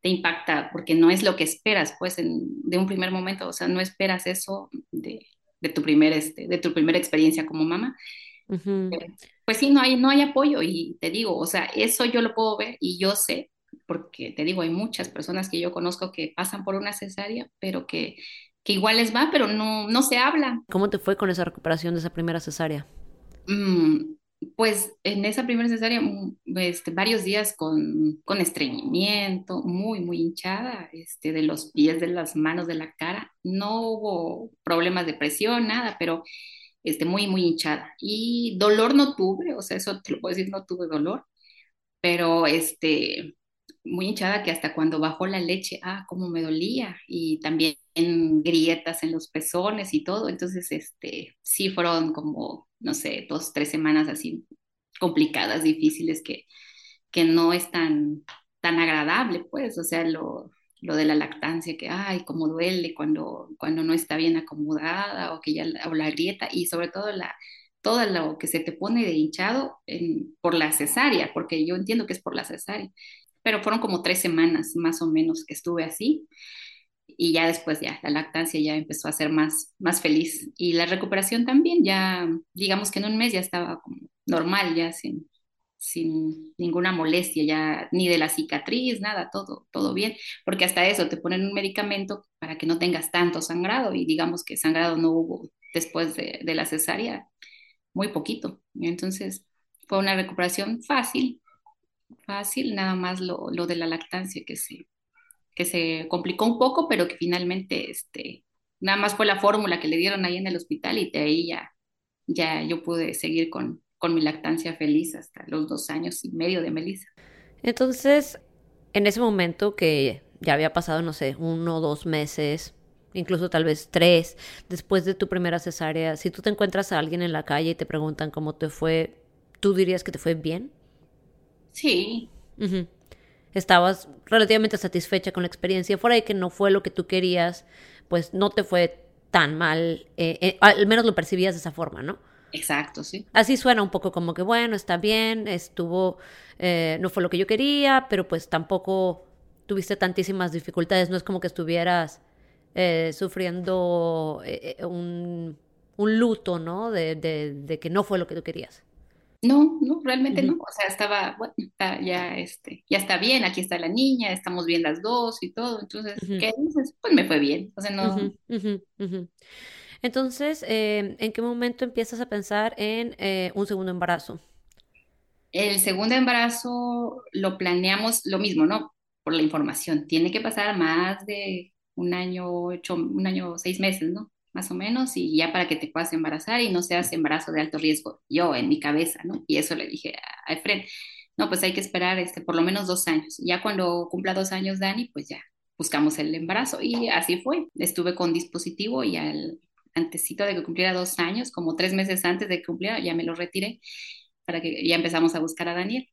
te, impacta, porque no es lo que esperas, pues, de un primer momento, o sea, no esperas eso de, de tu primer, este, de tu primera experiencia como mamá pues sí, no hay, no hay apoyo y te digo, o sea, eso yo lo puedo ver y yo sé, porque te digo, hay muchas personas que yo conozco que pasan por una cesárea, pero que, que igual les va, pero no, no se habla. ¿Cómo te fue con esa recuperación de esa primera cesárea? Mm, pues en esa primera cesárea, mm, este, varios días con, con, estreñimiento, muy, muy hinchada, este, de los pies, de las manos, de la cara. No hubo problemas de presión, nada, pero este, muy, muy hinchada. Y dolor no tuve, o sea, eso te lo puedo decir, no tuve dolor, pero este, muy hinchada que hasta cuando bajó la leche, ah, cómo me dolía, y también grietas en los pezones y todo, entonces, este, sí fueron como, no sé, dos, tres semanas así complicadas, difíciles, que, que no es tan, tan agradable, pues, o sea, lo, lo de la lactancia, que, ay, cómo duele cuando, cuando no está bien acomodada o que ya, o la grieta y sobre todo la, todo lo que se te pone de hinchado por la cesárea, porque yo entiendo que es por la cesárea, pero fueron como tres semanas más o menos que estuve así. Y ya después ya la lactancia ya empezó a ser más, más feliz. Y la recuperación también, ya digamos que en un mes ya estaba normal, ya sin, sin ninguna molestia ya, ni de la cicatriz, nada, todo, todo bien, porque hasta eso te ponen un medicamento para que no tengas tanto sangrado y digamos que sangrado no hubo después de, la cesárea, muy poquito. Entonces fue una recuperación fácil, fácil, nada más lo, de la lactancia que se, que se complicó un poco, pero que finalmente este, nada más fue la fórmula que le dieron ahí en el hospital y de ahí ya, ya yo pude seguir con, con mi lactancia feliz hasta los dos años y medio de Melissa. Entonces, en ese momento que ya había pasado, no sé, uno o dos meses, incluso tal vez tres, después de tu primera cesárea, si tú te encuentras a alguien en la calle y te preguntan cómo te fue, ¿tú dirías que te fue bien? Sí. Estabas relativamente satisfecha con la experiencia, fuera de que no fue lo que tú querías, pues no te fue tan mal, eh, eh, al menos lo percibías de esa forma, ¿no? Exacto, sí. Así suena un poco como que, bueno, está bien, estuvo, eh, no fue lo que yo quería, pero pues tampoco tuviste tantísimas dificultades, no es como que estuvieras eh, sufriendo eh, un, un, luto, ¿no? De, de, de, que no fue lo que tú querías. No, no, realmente no. O sea, estaba, bueno, ya, este, ya está bien, aquí está la niña, estamos bien las dos y todo. Entonces, ¿qué dices? Pues me fue bien. O sea, no. Entonces, eh, ¿en qué momento empiezas a pensar en eh, un segundo embarazo? El segundo embarazo lo planeamos lo mismo, ¿no? Por la información. Tiene que pasar más de un año, ocho, un año, seis meses, ¿no? Más o menos, y ya para que te puedas embarazar y no seas embarazo de alto riesgo. Yo en mi cabeza, ¿no? Y eso le dije a Efren, no, pues hay que esperar este, por lo menos dos años. Ya cuando cumpla dos años Dani, pues ya buscamos el embarazo. Y así fue. Estuve con dispositivo y al, antesito de que cumpliera dos años, como tres meses antes de que cumpliera, ya me lo retiré para que ya empezamos a buscar a Daniel.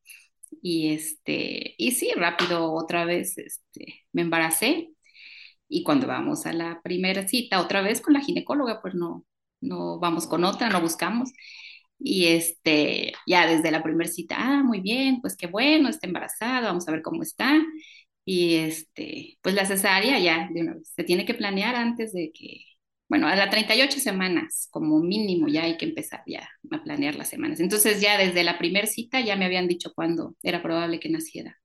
Y este, y sí, rápido otra vez este, me embaracé. Y cuando vamos a la primera cita, otra vez con la ginecóloga, pues no, no vamos con otra, no buscamos. Y este, ya desde la primera cita, ah, muy bien, pues qué bueno, está embarazada, vamos a ver cómo está. Y este, pues la cesárea ya de una vez, se tiene que planear antes de que bueno, a las 38 semanas como mínimo ya hay que empezar ya a planear las semanas. Entonces ya desde la primera cita ya me habían dicho cuándo era probable que naciera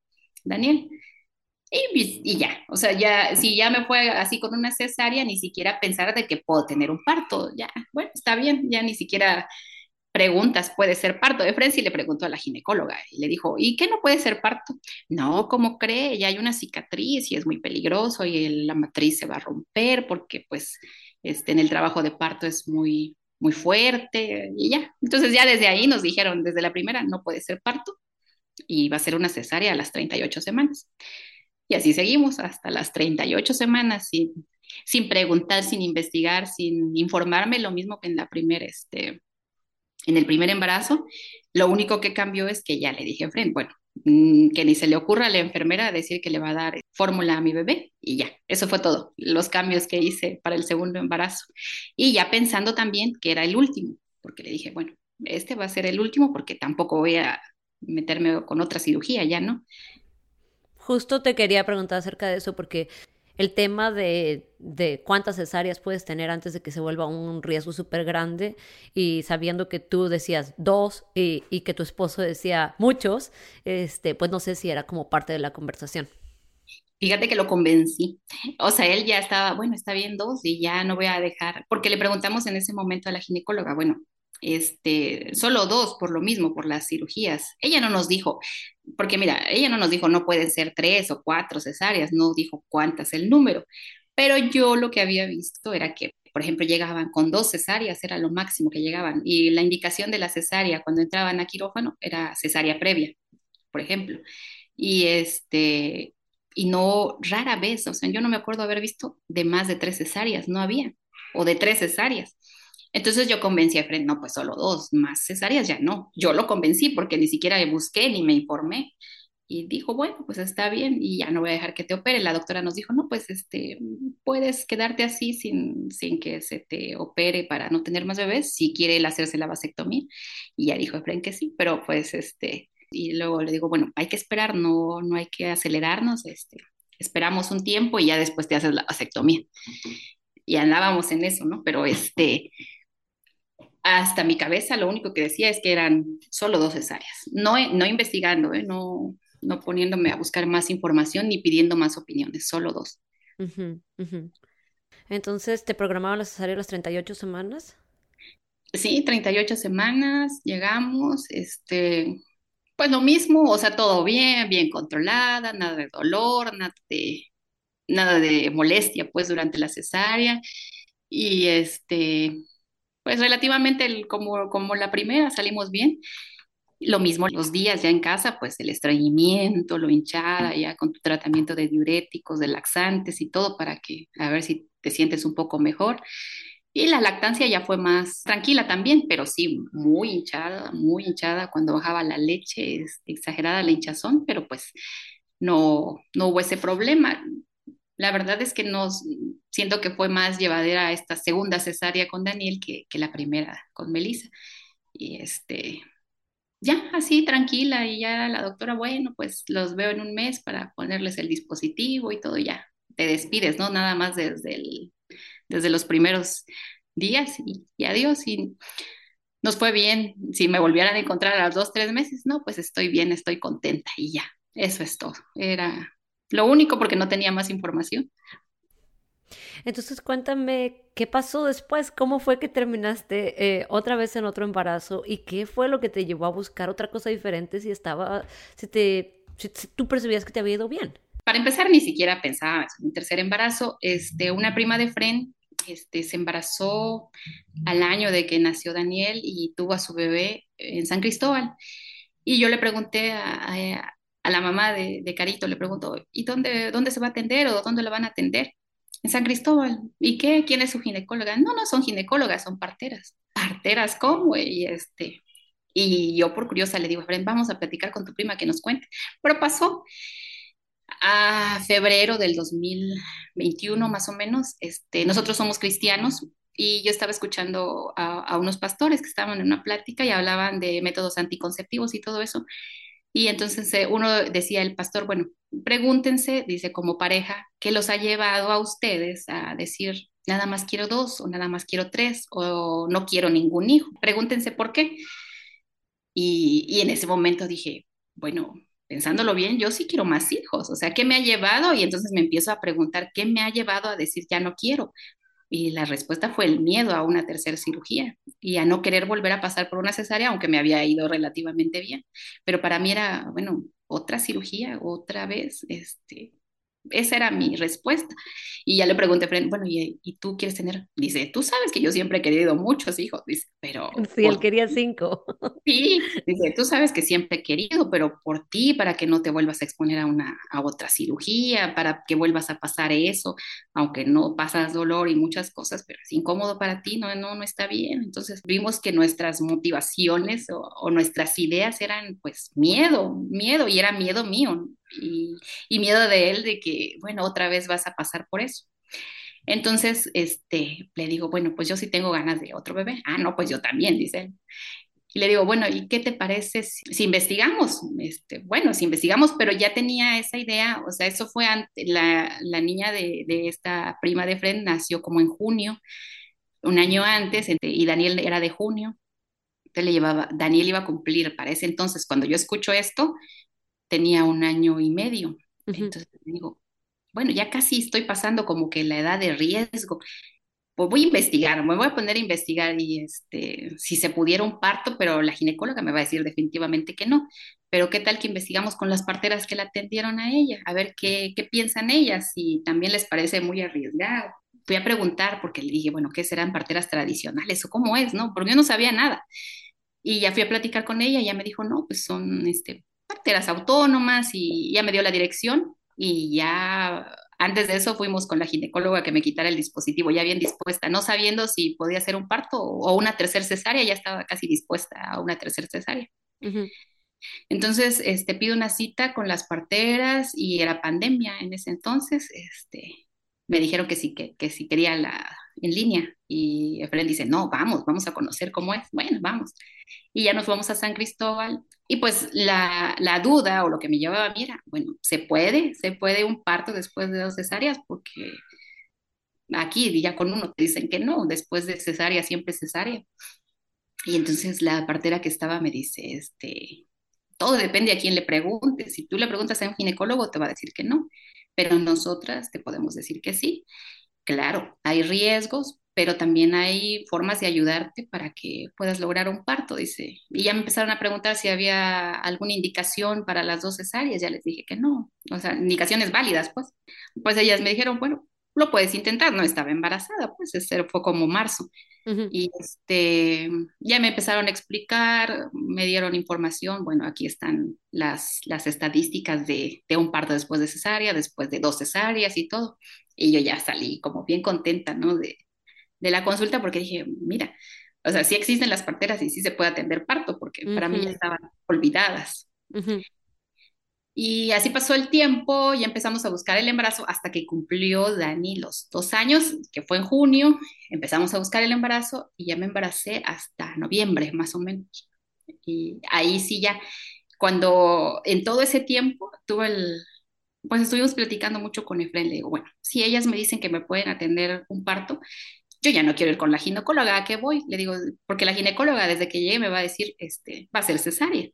Daniel. Y, y, ya, o sea, ya, si ya me fue así con una cesárea, ni siquiera pensar de que puedo tener un parto, ya, bueno, está bien, ya ni siquiera preguntas, ¿puede ser parto? Efren sí le preguntó a la ginecóloga y le dijo, ¿y qué no puede ser parto? No, ¿cómo cree? Ya hay una cicatriz y es muy peligroso y la matriz se va a romper porque pues este, en el trabajo de parto es muy, muy fuerte y ya. Entonces ya desde ahí nos dijeron, desde la primera, no puede ser parto y va a ser una cesárea a las 38 semanas. Y así seguimos hasta las 38 semanas sin, sin preguntar, sin investigar, sin informarme, lo mismo que en la primera, este, en el primer embarazo. Lo único que cambió es que ya le dije Fren, bueno, mm, que ni se le ocurra a la enfermera decir que le va a dar fórmula a mi bebé y ya, eso fue todo, los cambios que hice para el segundo embarazo. Y ya pensando también que era el último, porque le dije, bueno, este va a ser el último porque tampoco voy a meterme con otra cirugía, ya no. Justo te quería preguntar acerca de eso porque el tema de, de, cuántas cesáreas puedes tener antes de que se vuelva un riesgo súper grande y sabiendo que tú decías dos y, y, que tu esposo decía muchos, este, pues no sé si era como parte de la conversación. Fíjate que lo convencí. O sea, él ya estaba, bueno, está bien dos y ya no voy a dejar, porque le preguntamos en ese momento a la ginecóloga, bueno, este, solo dos por lo mismo, por las cirugías. Ella no nos dijo, porque mira, ella no nos dijo no pueden ser tres o cuatro cesáreas, no dijo cuántas el número, pero yo lo que había visto era que, por ejemplo, llegaban con dos cesáreas, era lo máximo que llegaban, y la indicación de la cesárea cuando entraban a quirófano era cesárea previa, por ejemplo. Y este, y no rara vez, o sea, yo no me acuerdo haber visto de más de tres cesáreas, no había, o de tres cesáreas. Entonces yo convencí a Fred, no, pues solo dos, más cesáreas ya no. Yo lo convencí porque ni siquiera busqué ni me informé. Y dijo, bueno, pues está bien y ya no voy a dejar que te opere. La doctora nos dijo, no, pues este, puedes quedarte así sin, sin que se te opere para no tener más bebés, si quiere él hacerse la vasectomía. Y ya dijo Efren que sí, pero pues este, y luego le digo, bueno, hay que esperar, no, no hay que acelerarnos, este, esperamos un tiempo y ya después te haces la vasectomía. Y andábamos en eso, ¿no? Pero este, hasta mi cabeza lo único que decía es que eran solo dos cesáreas, no, no investigando, ¿eh? no, no poniéndome a buscar más información ni pidiendo más opiniones, solo dos. Entonces, ¿te programaban la cesárea las 38 semanas? Sí, 38 semanas, llegamos, este, pues lo mismo, o sea, todo bien, bien controlada, nada de dolor, nada de, nada de molestia, pues, durante la cesárea. Y este, pues relativamente el, como, como la primera salimos bien. Lo mismo los días ya en casa, pues el estreñimiento, lo hinchada, ya con tu tratamiento de diuréticos, de laxantes y todo para que a ver si te sientes un poco mejor. Y la lactancia ya fue más tranquila también, pero sí muy hinchada, muy hinchada cuando bajaba la leche, es exagerada la hinchazón, pero pues no, no hubo ese problema. La verdad es que no, siento que fue más llevadera esta segunda cesárea con Daniel que, la primera con Melissa. Y este, ya así tranquila y ya la doctora, bueno, pues los veo en un mes para ponerles el dispositivo y todo, ya te despides, ¿no? Nada más desde, desde los primeros días y, adiós. Y nos fue bien. Si me volvieran a encontrar a los dos, tres meses, no, pues estoy bien, estoy contenta y ya. Eso es todo. Era lo único porque no tenía más información. Entonces cuéntame qué pasó después, cómo fue que terminaste eh, otra vez en otro embarazo y qué fue lo que te llevó a buscar otra cosa diferente si estaba, si te, tú percibías que te había ido bien. Para empezar, ni siquiera pensaba en un tercer embarazo. Este, una prima de Fren este, se embarazó al año de que nació Daniel y tuvo a su bebé en San Cristóbal. Y yo le pregunté a, a la mamá de, de, Carito, le pregunto, ¿y dónde, dónde se va a atender o dónde la van a atender? En San Cristóbal. ¿Y qué? ¿Quién es su ginecóloga? No, no son ginecólogas, son parteras. ¿Parteras cómo? Y, este, y yo por curiosa le digo, vamos a platicar con tu prima que nos cuente. Pero pasó a febrero del 2021 más o menos. Este, nosotros somos cristianos y yo estaba escuchando a, a unos pastores que estaban en una plática y hablaban de métodos anticonceptivos y todo eso. Y entonces eh, uno decía el pastor, bueno, pregúntense, dice como pareja, ¿qué los ha llevado a ustedes a decir nada más quiero dos o nada más quiero tres o no quiero ningún hijo? Pregúntense por qué. Y, y en ese momento dije, bueno, pensándolo bien, yo sí quiero más hijos, o sea, ¿qué me ha llevado? Y entonces me empiezo a preguntar, ¿qué me ha llevado a decir ya no quiero? Y la respuesta fue el miedo a una tercera cirugía y a no querer volver a pasar por una cesárea, aunque me había ido relativamente bien. Pero para mí era, bueno, otra cirugía, otra vez, este, esa era mi respuesta. Y ya le pregunté, bueno, ¿y, ¿y, tú quieres tener? Dice, tú sabes que yo siempre he querido muchos hijos, dice, pero... Sí, él quería cinco. Sí, dice, tú sabes que siempre he querido, pero por ti, para que no te vuelvas a exponer a, una, a otra cirugía, para que vuelvas a pasar eso, aunque no pasas dolor y muchas cosas, pero es incómodo para ti, no, no, no está bien. Entonces vimos que nuestras motivaciones o, o nuestras ideas eran pues miedo, miedo, y era miedo mío, y, miedo de él de que, bueno, otra vez vas a pasar por eso. Entonces, este, le digo, bueno, pues yo sí tengo ganas de otro bebé. Ah, no, pues yo también, dice él. Y le digo, bueno, ¿y qué te parece si, investigamos? Este, bueno, si investigamos, pero ya tenía esa idea, o sea, eso fue ante, la, la niña de, de, esta prima de Fred nació como en junio, un año antes, y Daniel era de junio. Entonces le llevaba, Daniel iba a cumplir para ese entonces, cuando yo escucho esto, tenía un año y medio. Entonces digo, bueno, ya casi estoy pasando como que la edad de riesgo. Pues voy a investigar, me voy a poner a investigar y este, si se pudiera un parto, pero la ginecóloga me va a decir definitivamente que no. Pero qué tal que investigamos con las parteras que la atendieron a ella, a ver qué, qué piensan ellas, si también les parece muy arriesgado. Fui a preguntar porque le dije, bueno, ¿qué serán parteras tradicionales o cómo es, no? Porque yo no sabía nada. Y ya fui a platicar con ella y ella me dijo, no, pues son este, parteras autónomas y ya me dio la dirección y ya antes de eso fuimos con la ginecóloga que me quitara el dispositivo, ya bien dispuesta, no sabiendo si podía ser un parto o una tercera cesárea, ya estaba casi dispuesta a una tercera cesárea. Entonces, este, pido una cita con las parteras y era pandemia en ese entonces, este, me dijeron que sí, que, que sí quería la en línea y Efren dice, no, vamos, vamos a conocer cómo es, bueno, vamos. Y ya nos vamos a San Cristóbal y pues la, la duda o lo que me llevaba a mí era, bueno, ¿se puede? ¿Se puede un parto después de dos cesáreas? Porque aquí ya con uno te dicen que no, después de cesárea siempre cesárea. Y entonces la partera que estaba me dice, este, todo depende a quién le preguntes. Si tú le preguntas a un ginecólogo, te va a decir que no, pero nosotras te podemos decir que sí. Claro, hay riesgos, pero también hay formas de ayudarte para que puedas lograr un parto, dice. Y ya me empezaron a preguntar si había alguna indicación para las dos cesáreas, ya les dije que no, o sea, indicaciones válidas, pues. Pues ellas me dijeron, bueno, lo puedes intentar, no estaba embarazada, pues ese fue como marzo. Y este, ya me empezaron a explicar, me dieron información, bueno, aquí están las, las estadísticas de, de un parto después de cesárea, después de dos cesáreas y todo. Y yo ya salí como bien contenta, ¿no? De, de la consulta porque dije, mira, o sea, sí existen las parteras y sí se puede atender parto, porque para mí ya estaban olvidadas. Y así pasó el tiempo y empezamos a buscar el embarazo hasta que cumplió Dani los dos años, que fue en junio. Empezamos a buscar el embarazo y ya me embaracé hasta noviembre, más o menos. Y ahí sí ya, cuando en todo ese tiempo tuve el, pues estuvimos platicando mucho con Efren, le digo, bueno, si ellas me dicen que me pueden atender un parto, yo ya no quiero ir con la ginecóloga, ¿a qué voy? Le digo, porque la ginecóloga desde que llegue me va a decir, este, va a ser cesárea.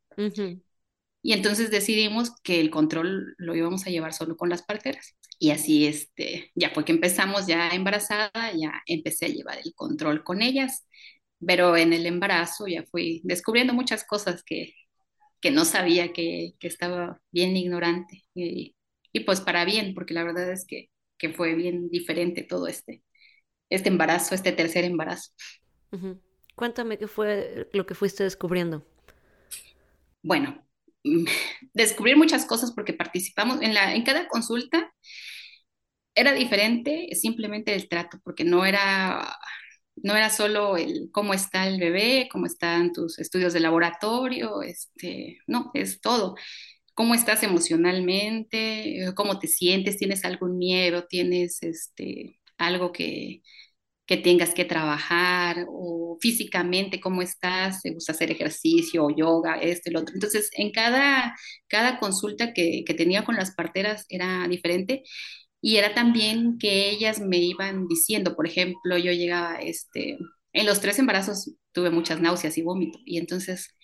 Y entonces decidimos que el control lo íbamos a llevar solo con las parteras. Y así, este, ya fue que empezamos ya embarazada, ya empecé a llevar el control con ellas, pero en el embarazo ya fui descubriendo muchas cosas que, que no sabía, que, que estaba bien ignorante. Y, y, pues para bien, porque la verdad es que, que fue bien diferente todo este, este embarazo, este tercer embarazo. Cuéntame qué fue lo que fuiste descubriendo. Bueno, descubrir muchas cosas porque participamos en, la, en cada consulta. Era diferente simplemente el trato, porque no era, no era solo el cómo está el bebé, cómo están tus estudios de laboratorio, este, no, es todo. Cómo estás emocionalmente, cómo te sientes, tienes algún miedo, tienes este, algo que, que tengas que trabajar o físicamente cómo estás, te gusta hacer ejercicio o yoga, esto y lo otro. Entonces, en cada, cada consulta que, que tenía con las parteras era diferente y era también que ellas me iban diciendo, por ejemplo, yo llegaba, este, en los tres embarazos tuve muchas náuseas y vómito y entonces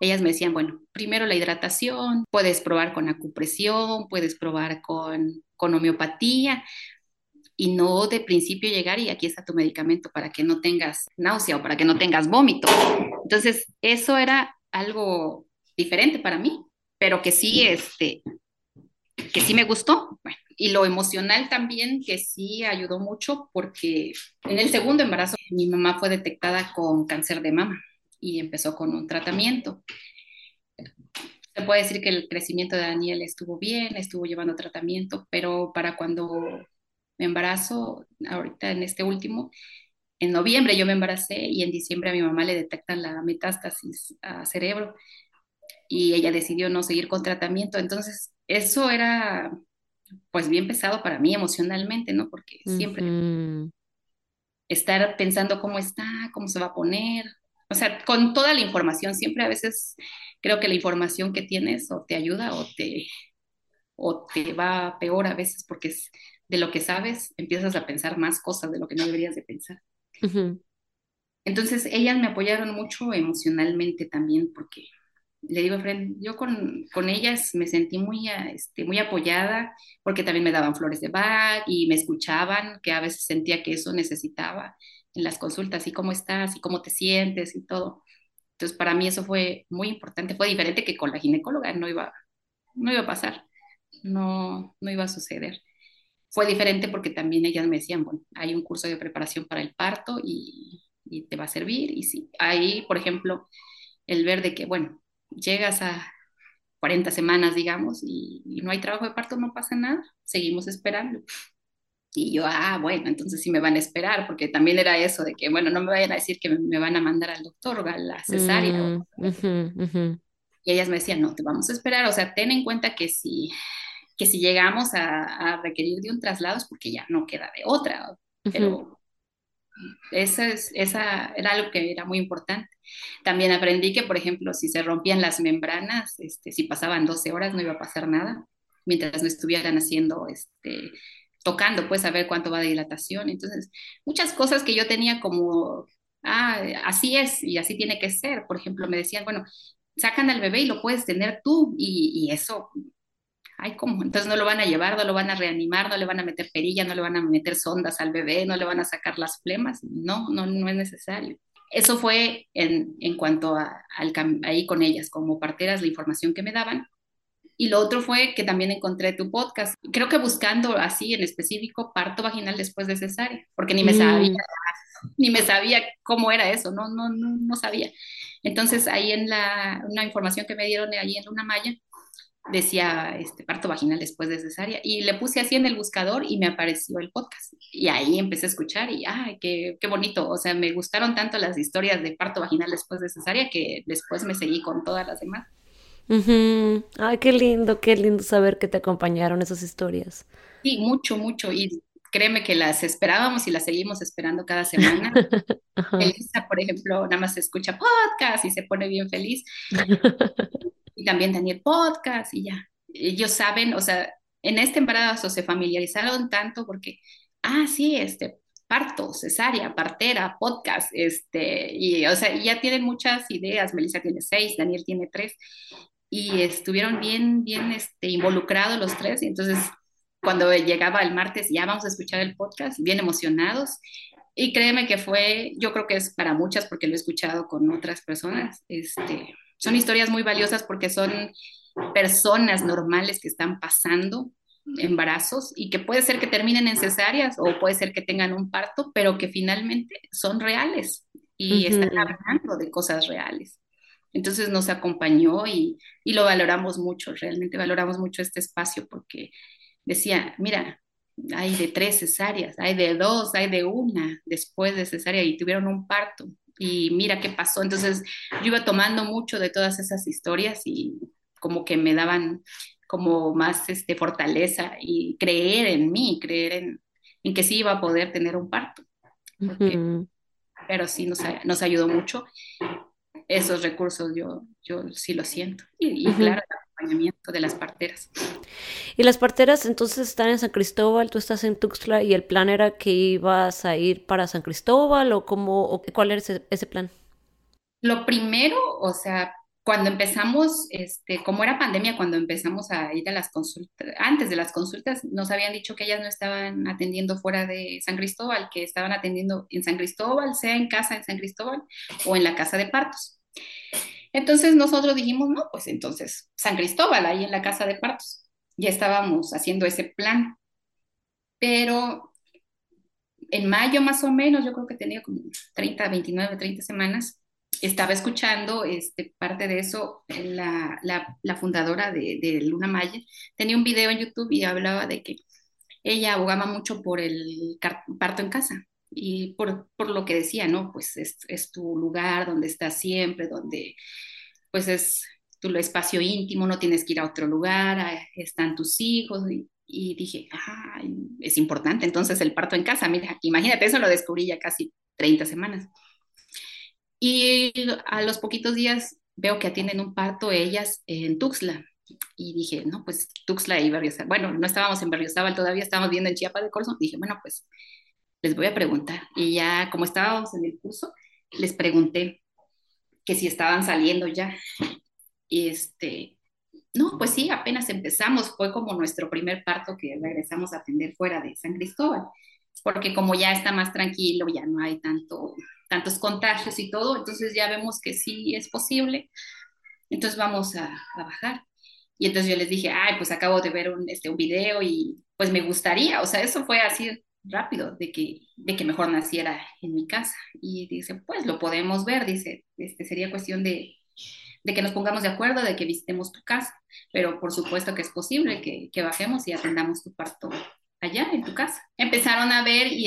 ellas me decían, bueno, primero la hidratación, puedes probar con acupresión, puedes probar con, con homeopatía, y no de principio llegar y aquí está tu medicamento para que no tengas náusea o para que no tengas vómito. Entonces, eso era algo diferente para mí, pero que sí, este, que sí me gustó. Bueno, y lo emocional también, que sí ayudó mucho, porque en el segundo embarazo mi mamá fue detectada con cáncer de mama y empezó con un tratamiento. Se puede decir que el crecimiento de Daniel estuvo bien, estuvo llevando tratamiento, pero para cuando me embarazo, ahorita en este último, en noviembre yo me embaracé y en diciembre a mi mamá le detectan la metástasis a cerebro y ella decidió no seguir con tratamiento. Entonces, eso era pues bien pesado para mí emocionalmente, ¿no? Porque siempre estar pensando cómo está, cómo se va a poner, o sea, con toda la información, siempre a veces creo que la información que tienes o te ayuda o te, o te va peor a veces porque es de lo que sabes, empiezas a pensar más cosas de lo que no deberías de pensar. Entonces, ellas me apoyaron mucho emocionalmente también porque le digo, Fred, yo con, con, ellas me sentí muy, este, muy apoyada porque también me daban flores de Bach y me escuchaban, que a veces sentía que eso necesitaba en las consultas, y cómo estás, y cómo te sientes y todo. Entonces, para mí eso fue muy importante, fue diferente que con la ginecóloga, no iba, no iba a pasar, no, no iba a suceder. Fue diferente porque también ellas me decían, bueno, hay un curso de preparación para el parto y, y te va a servir. Y sí, ahí, por ejemplo, el ver de que, bueno, llegas a 40 semanas, digamos, y, no hay trabajo de parto, no pasa nada, seguimos esperando. Y yo, ah, bueno, entonces sí me van a esperar, porque también era eso de que, bueno, no me vayan a decir que me, van a mandar al doctor o a la cesárea. Mm, y ellas me decían, no, te vamos a esperar, o sea, ten en cuenta que si, que si llegamos a, requerir de un traslado es porque ya no queda de otra, pero esa, es, esa era algo que era muy importante. También aprendí que, por ejemplo, si se rompían las membranas, este, si pasaban 12 horas no iba a pasar nada, mientras no estuvieran haciendo, este, tocando, pues a ver cuánto va de dilatación. Entonces, muchas cosas que yo tenía como, ah, así es y así tiene que ser. Por ejemplo, me decían, bueno, sacan al bebé y lo puedes tener tú y, y eso ay, ¿cómo? Entonces no lo van a llevar, no lo van a reanimar, no le van a meter perilla, no le van a meter sondas al bebé, no le van a sacar las flemas. No, no, no es necesario. Eso fue en, en cuanto a, al, ahí con ellas, como parteras, la información que me daban. Y lo otro fue que también encontré tu podcast. Creo que buscando así en específico parto vaginal después de cesárea, porque ni me mm. sabía, ni me sabía cómo era eso, no, no, no, no sabía. Entonces ahí en la, una información que me dieron ahí en una malla, decía este, parto vaginal después de cesárea y le puse así en el buscador y me apareció el podcast y ahí empecé a escuchar y ay, qué, qué bonito, o sea, me gustaron tanto las historias de parto vaginal después de cesárea que después me seguí con todas las demás. Ay, qué lindo, qué lindo saber que te acompañaron esas historias. Sí, mucho, mucho. Y créeme que las esperábamos y las seguimos esperando cada semana. Elisa, por ejemplo, nada más escucha podcast y se pone bien feliz. y también Daniel podcast y ya. Ellos saben, o sea, en este embarazo se familiarizaron tanto porque, ah, sí, este, parto, cesárea, partera, podcast, este, y, o sea, ya tienen muchas ideas. Melissa tiene seis, Daniel tiene tres, y estuvieron bien, bien, este, involucrados los tres, y entonces cuando llegaba el martes, ya vamos a escuchar el podcast, bien emocionados. Y créeme que fue, yo creo que es para muchas, porque lo he escuchado con otras personas, este, son historias muy valiosas porque son personas normales que están pasando embarazos y que puede ser que terminen en cesáreas o puede ser que tengan un parto, pero que finalmente son reales y están hablando de cosas reales. Entonces nos acompañó y, y, lo valoramos mucho, realmente valoramos mucho este espacio porque decía, mira, hay de tres cesáreas, hay de dos, hay de una después de cesárea y tuvieron un parto y mira qué pasó. Entonces yo iba tomando mucho de todas esas historias y como que me daban como más este, fortaleza y creer en mí, creer en, en que sí iba a poder tener un parto. Pero sí nos, nos ayudó mucho esos recursos, yo, yo sí lo siento. Y, claro, acompañamiento de las parteras. Y las parteras entonces están en San Cristóbal, tú estás en Tuxtla y el plan era que ibas a ir para San Cristóbal o cómo, o cuál era ese, ese plan? Lo primero, o sea, cuando empezamos, este, como era pandemia, cuando empezamos a ir a las consultas, antes de las consultas, nos habían dicho que ellas no estaban atendiendo fuera de San Cristóbal, que estaban atendiendo en San Cristóbal, sea en casa en San Cristóbal o en la casa de partos. Entonces nosotros dijimos, no, pues entonces San Cristóbal, ahí en la casa de partos. Ya estábamos haciendo ese plan. Pero en mayo más o menos, yo creo que tenía como 30, 29, 30 semanas, estaba escuchando este, parte de eso, la, la, fundadora de, de, Luna Maya tenía un video en YouTube y hablaba de que ella abogaba mucho por el parto en casa y por, por lo que decía, ¿no? Pues es, es, tu lugar donde estás siempre, donde pues es tu espacio íntimo, no tienes que ir a otro lugar, están tus hijos y, y dije, ah, es importante entonces el parto en casa, mira, imagínate, eso lo descubrí ya casi 30 semanas. Y a los poquitos días veo que atienden un parto ellas en Tuxtla. Y dije, no, pues Tuxtla y Berriozábal. Bueno, no estábamos en Berriozábal, todavía estábamos viendo en Chiapa de Corzo. Dije, bueno, pues les voy a preguntar. Y ya, como estábamos en el curso, les pregunté que si estaban saliendo ya. Y este, no, pues sí, apenas empezamos. Fue como nuestro primer parto que regresamos a atender fuera de San Cristóbal. Porque como ya está más tranquilo, ya no hay tanto tantos contagios y todo, entonces ya vemos que sí es posible, entonces vamos a, bajar. Y entonces yo les dije, ay, pues acabo de ver un, este, un video y pues me gustaría, o sea, eso fue así rápido, de que, de que mejor naciera en mi casa. Y dice, pues lo podemos ver, dice, este, sería cuestión de, de que nos pongamos de acuerdo, de que visitemos tu casa, pero por supuesto que es posible que, que bajemos y atendamos tu parto allá en tu casa. Empezaron a ver y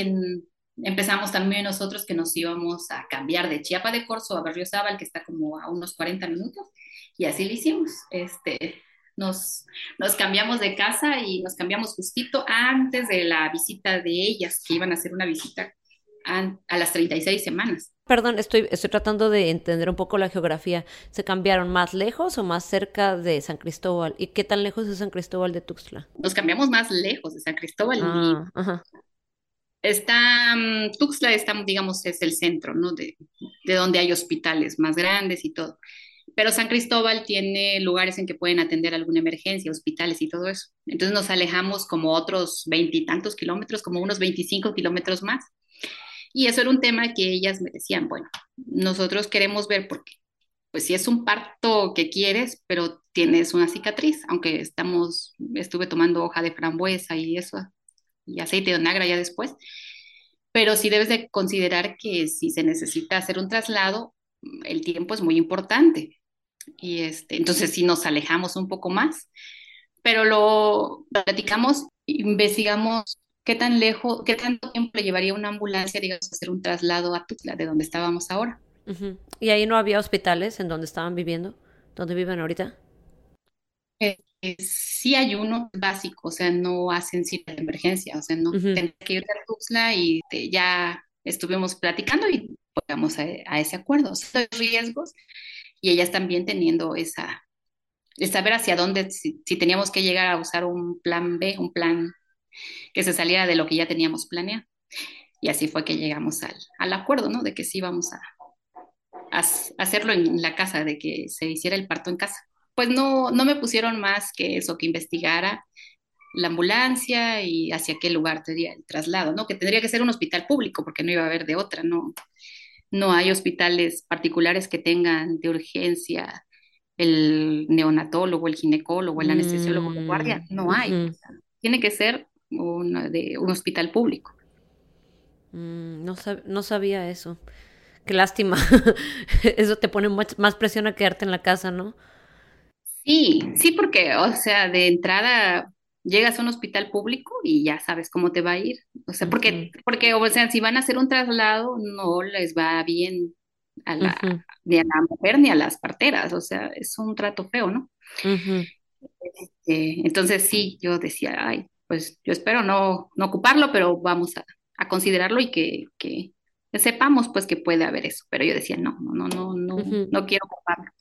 empezamos también nosotros que nos íbamos a cambiar de Chiapa de Corzo a Barrio Zabal, que está como a unos 40 minutos, y así lo hicimos. Este, nos, nos cambiamos de casa y nos cambiamos justito antes de la visita de ellas, que iban a hacer una visita a, a las 36 semanas. Perdón, estoy, estoy tratando de entender un poco la geografía. ¿Se cambiaron más lejos o más cerca de San Cristóbal? ¿Y qué tan lejos es San Cristóbal de Tuxtla? Nos cambiamos más lejos de San Cristóbal. Ah, ajá está, mm, Tuxtla está, digamos, es el centro, ¿no? De, de, donde hay hospitales más grandes y todo. Pero San Cristóbal tiene lugares en que pueden atender alguna emergencia, hospitales y todo eso. Entonces nos alejamos como otros veintitantos kilómetros, como unos 25 kilómetros más. Y eso era un tema que ellas me decían, bueno, nosotros queremos ver porque, pues si es un parto que quieres, pero tienes una cicatriz, aunque estamos, estuve tomando hoja de frambuesa y eso y aceite de onagra ya después. Pero sí debes de considerar que si se necesita hacer un traslado, el tiempo es muy importante. Y este, entonces sí nos alejamos un poco más, pero lo platicamos, investigamos qué tan lejos, qué tanto tiempo le llevaría una ambulancia, digamos, hacer un traslado a Tuxtla, de donde estábamos ahora. ¿Y ahí no había hospitales en donde estaban viviendo? ¿Dónde viven ahorita? Eh, sí hay uno básico, o sea, no hacen cita de emergencia, o sea, no uh que ir a Tuxtla y ya estuvimos platicando y llegamos a, ese acuerdo, los riesgos y ellas también teniendo esa, saber hacia dónde, si, teníamos que llegar a usar un plan B, un plan que se saliera de lo que ya teníamos planeado. Y así fue que llegamos al, al acuerdo, ¿no? De que sí íbamos a, a hacerlo en la casa, de que se hiciera el parto en casa pues no, no me pusieron más que eso, que investigara la ambulancia y hacia qué lugar tendría el traslado, ¿no? Que tendría que ser un hospital público porque no iba a haber de otra, ¿no? No hay hospitales particulares que tengan de urgencia el neonatólogo, el ginecólogo, el anestesiólogo de guardia, no mm, hay. Tiene que ser un, de, un hospital público. Mm, no, no sabía eso. Qué lástima. eso te pone más presión a quedarte en la casa, ¿no? Sí, sí, porque, o sea, de entrada llegas a un hospital público y ya sabes cómo te va a ir. O sea, porque, porque, o sea, si van a hacer un traslado, no les va bien a la, ni a la mujer ni a las parteras. O sea, es un trato feo, ¿no? Este, entonces sí, yo decía, ay, pues yo espero no, no ocuparlo, pero vamos a, a considerarlo y que, que, sepamos pues que puede haber eso. Pero yo decía, no, no, no, no, no, no quiero ocuparlo.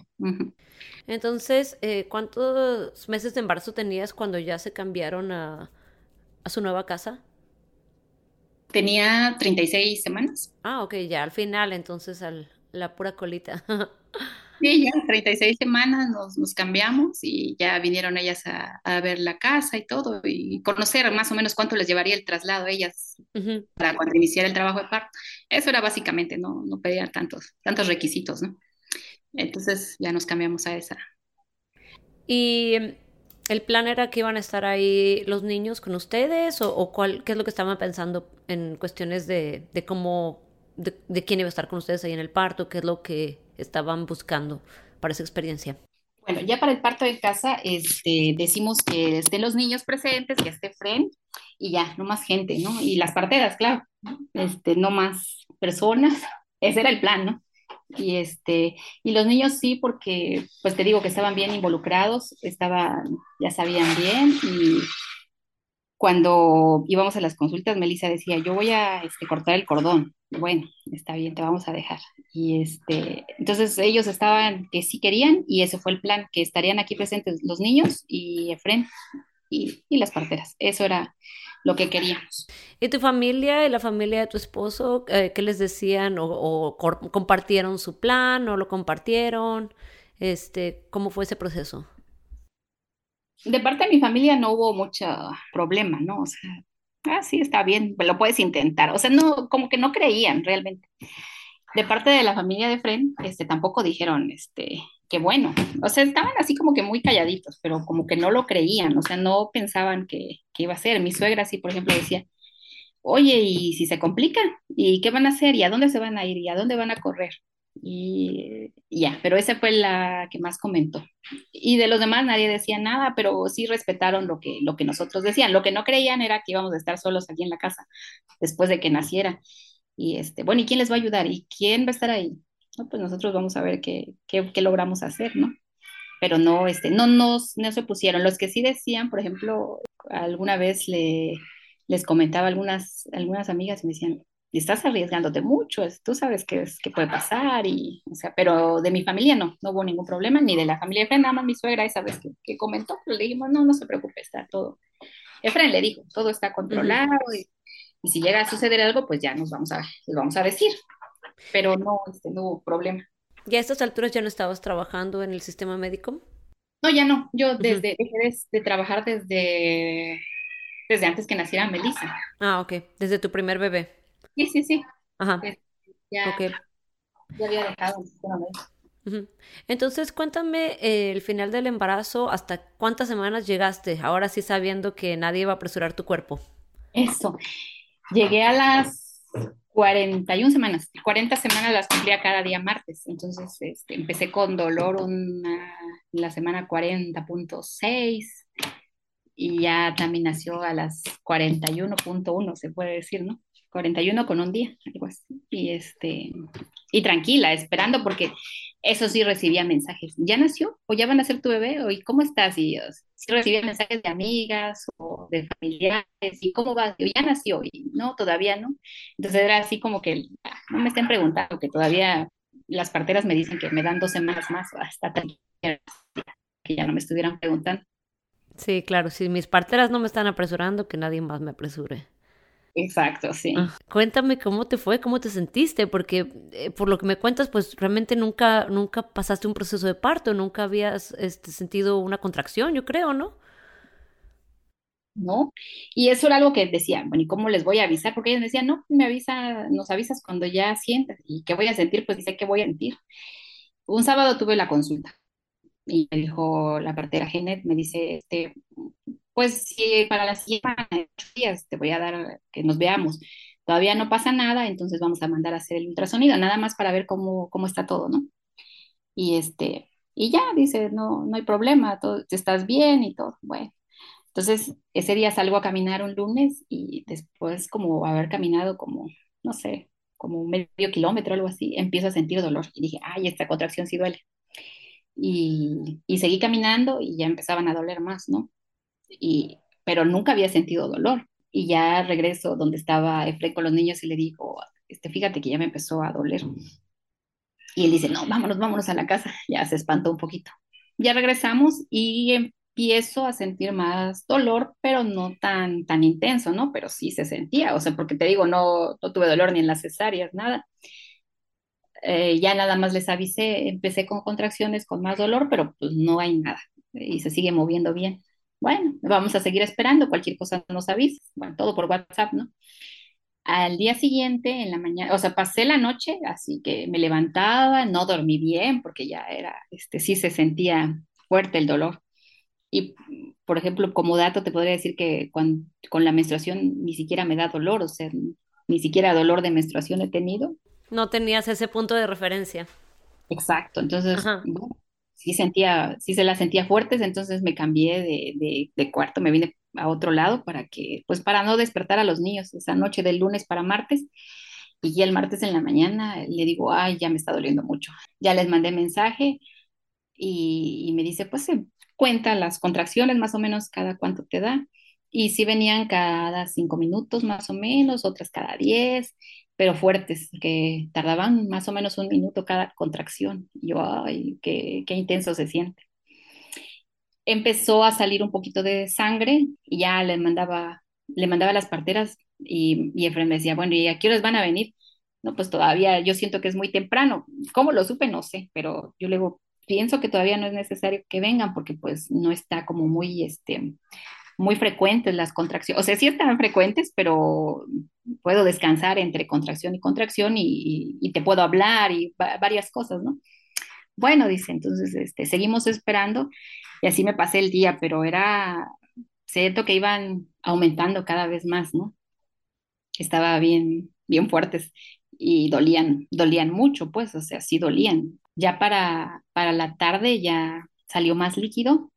Entonces, eh, ¿cuántos meses de embarazo tenías cuando ya se cambiaron a, a su nueva casa? Tenía 36 semanas. Ah, ok, ya al final, entonces al, la pura colita. Sí, ya 36 semanas nos, nos cambiamos y ya vinieron ellas a, a ver la casa y todo y conocer más o menos cuánto les llevaría el traslado a ellas para cuando iniciara el trabajo de parto. Eso era básicamente, no, no pedían tantos, tantos requisitos, ¿no? Entonces ya nos cambiamos a esa. ¿Y em, el plan era que iban a estar ahí los niños con ustedes o, o cuál, qué es lo que estaban pensando en cuestiones de, de cómo, de, de quién iba a estar con ustedes ahí en el parto, qué es lo que estaban buscando para esa experiencia? Bueno, ya para el parto de casa, este, decimos que estén los niños presentes, que esté Fren y ya, no más gente, ¿no? Y las parteras, claro, este, no más personas. Ese era el plan, ¿no? Y este, y los niños sí, porque pues te digo que estaban bien involucrados, estaban, ya sabían bien, y cuando íbamos a las consultas, Melissa decía, yo voy a este, cortar el cordón. Bueno, está bien, te vamos a dejar. Y este, entonces ellos estaban que sí querían, y ese fue el plan, que estarían aquí presentes los niños y Efren y, y las parteras. Eso era lo que queríamos. ¿Y tu familia y la familia de tu esposo, eh, qué les decían o, compartieron su plan o lo compartieron? Este, ¿cómo fue ese proceso? De parte de mi familia no hubo mucho problema, ¿no? O sea, ah, sí, está bien, lo puedes intentar. O sea, no, como que no creían realmente. De parte de la familia de Fren, este, tampoco dijeron, este, qué bueno. O sea, estaban así como que muy calladitos, pero como que no lo creían, o sea, no pensaban que, que iba a ser. Mi suegra sí, por ejemplo, decía, oye, ¿y si se complica? ¿Y qué van a hacer? ¿Y a dónde se van a ir? ¿Y a dónde van a correr? Y ya, pero esa fue la que más comentó. Y de los demás nadie decía nada, pero sí respetaron lo que, lo que nosotros decían. Lo que no creían era que íbamos a estar solos aquí en la casa después de que naciera. Y este, bueno, ¿y quién les va a ayudar? ¿Y quién va a estar ahí? No, pues nosotros vamos a ver qué, qué, qué logramos hacer, ¿no? Pero no, este, no nos, no se pusieron. Los que sí decían, por ejemplo, alguna vez le, les comentaba a algunas, algunas amigas y me decían, estás arriesgándote mucho, tú sabes qué es, qué puede pasar, y, o sea, pero de mi familia no, no hubo ningún problema, ni de la familia de Efren, nada más mi suegra esa vez que, que comentó, pero le dijimos, no, no se preocupe, está todo. Efren le dijo, todo está controlado y, y si llega a suceder algo, pues ya nos vamos a, les vamos a decir, pero no, este, no hubo problema. ¿Y a estas alturas ya no estabas trabajando en el sistema médico? No, ya no, yo desde, dejé de, de trabajar desde, desde antes que naciera Melissa. Ah, ok, desde tu primer bebé. Sí, sí, sí, Ajá, ya, ok. ya había dejado el sistema médico. Entonces, cuéntame eh, el final del embarazo, ¿hasta cuántas semanas llegaste? Ahora sí sabiendo que nadie iba a apresurar tu cuerpo. Eso. Llegué a las 41 semanas. 40 semanas las cumplía cada día martes. Entonces, este, empecé con dolor una, la semana cuarenta punto seis y ya también nació a las cuarenta y uno punto uno se puede decir, ¿no? 41 con un día, algo así. Y este, y tranquila, esperando porque eso sí recibía mensajes. ¿Ya nació? ¿O ya van a ser tu bebé? ¿O y cómo estás? Y yo sí recibía mensajes de amigas o de familiares. ¿Y cómo va? Y ya nació. Y no, todavía no. Entonces era así como que ah, no me estén preguntando, que todavía las parteras me dicen que me dan dos semanas más hasta que ya no me estuvieran preguntando. Sí, claro, si mis parteras no me están apresurando, que nadie más me apresure. Exacto, sí. Ah, cuéntame cómo te fue, cómo te sentiste, porque eh, por lo que me cuentas, pues realmente nunca, nunca pasaste un proceso de parto, nunca habías este, sentido una contracción, yo creo, ¿no? ¿no? Y eso era algo que decían, bueno, ¿y cómo les voy a avisar? Porque ellos me decían, no, me avisa, nos avisas cuando ya sientas. ¿Y qué voy a sentir? Pues dice que voy a sentir. Un sábado tuve la consulta y me dijo la partera Genet, me dice, este, pues si para la siguiente semana, en ocho días te voy a dar que nos veamos. Todavía no pasa nada, entonces vamos a mandar a hacer el ultrasonido, nada más para ver cómo, cómo está todo, ¿no? Y este, y ya, dice, no, no hay problema, todo, estás bien y todo. Bueno, entonces, ese día salgo a caminar un lunes y después como haber caminado como, no sé, como medio kilómetro o algo así, empiezo a sentir dolor. Y dije, ay, esta contracción sí duele. Y, y seguí caminando y ya empezaban a doler más, ¿no? Y, pero nunca había sentido dolor. Y ya regreso donde estaba Efraín con los niños y le digo, este, fíjate que ya me empezó a doler. Y él dice, no, vámonos, vámonos a la casa. Ya se espantó un poquito. Ya regresamos y empiezo a sentir más dolor, pero no tan, tan intenso, ¿no? Pero sí se sentía, o sea, porque te digo, no, no tuve dolor ni en las cesáreas, nada. eh, ya nada más les avisé, empecé con contracciones, con más dolor, pero pues no hay nada y se sigue moviendo bien. Bueno, vamos a seguir esperando, cualquier cosa nos avisa. Bueno, todo por WhatsApp, ¿no? Al día siguiente, en la mañana, o sea, pasé la noche, así que me levantaba, no dormí bien porque ya era, este, sí se sentía fuerte el dolor. Y, por ejemplo, como dato te podría decir que con, con la menstruación ni siquiera me da dolor, o sea, ni siquiera dolor de menstruación he tenido. No tenías ese punto de referencia. Exacto, entonces, bueno, sí sentía, sí se las sentía fuertes, entonces me cambié de, de, cuarto, me vine a otro lado para que, pues para no despertar a los niños esa noche del lunes para martes. Y ya el martes en la mañana le digo, ay, ya me está doliendo mucho. Ya les mandé mensaje y, y me dice, pues se cuenta las contracciones más o menos cada cuánto te da. Y sí venían cada cinco minutos más o menos, otras cada diez, pero fuertes, que tardaban más o menos un minuto cada contracción. yo, ay, qué, qué intenso se siente. Empezó a salir un poquito de sangre y ya le mandaba, le mandaba las parteras y, y Efraín me decía, bueno, ¿y a qué horas van a venir? No, pues todavía yo siento que es muy temprano. ¿Cómo lo supe? No sé, pero yo le digo, pienso que todavía no es necesario que vengan porque pues no está como muy, este, muy frecuentes las contracciones. O sea, sí están frecuentes, pero puedo descansar entre contracción y contracción y, te puedo hablar y varias cosas, ¿no? Bueno, dice, entonces este, seguimos esperando y así me pasé el día, pero era cierto que iban aumentando cada vez más, ¿no? Estaba bien, bien fuertes y dolían, dolían mucho, pues, o sea, sí dolían. Ya para, para la tarde ya salió más líquido.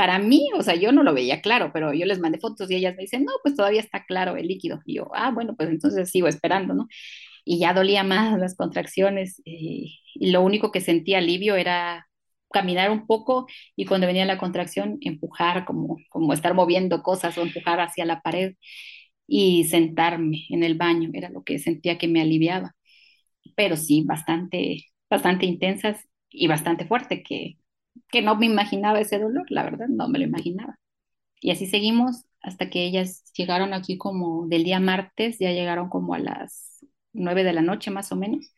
Para mí, o sea, yo no lo veía claro, pero yo les mandé fotos y ellas me dicen, no, pues todavía está claro el líquido. Y yo, ah, bueno, pues entonces sigo esperando, ¿no? Y ya dolía más las contracciones y, y lo único que sentía alivio era caminar un poco y cuando venía la contracción empujar, como, como estar moviendo cosas o empujar hacia la pared y sentarme en el baño, era lo que sentía que me aliviaba. Pero sí, bastante, bastante intensas y bastante fuerte, que, que no me imaginaba ese dolor, la verdad, no me lo imaginaba. Y así seguimos hasta que ellas llegaron aquí como del día martes, ya llegaron como a las nueve de la noche más o menos.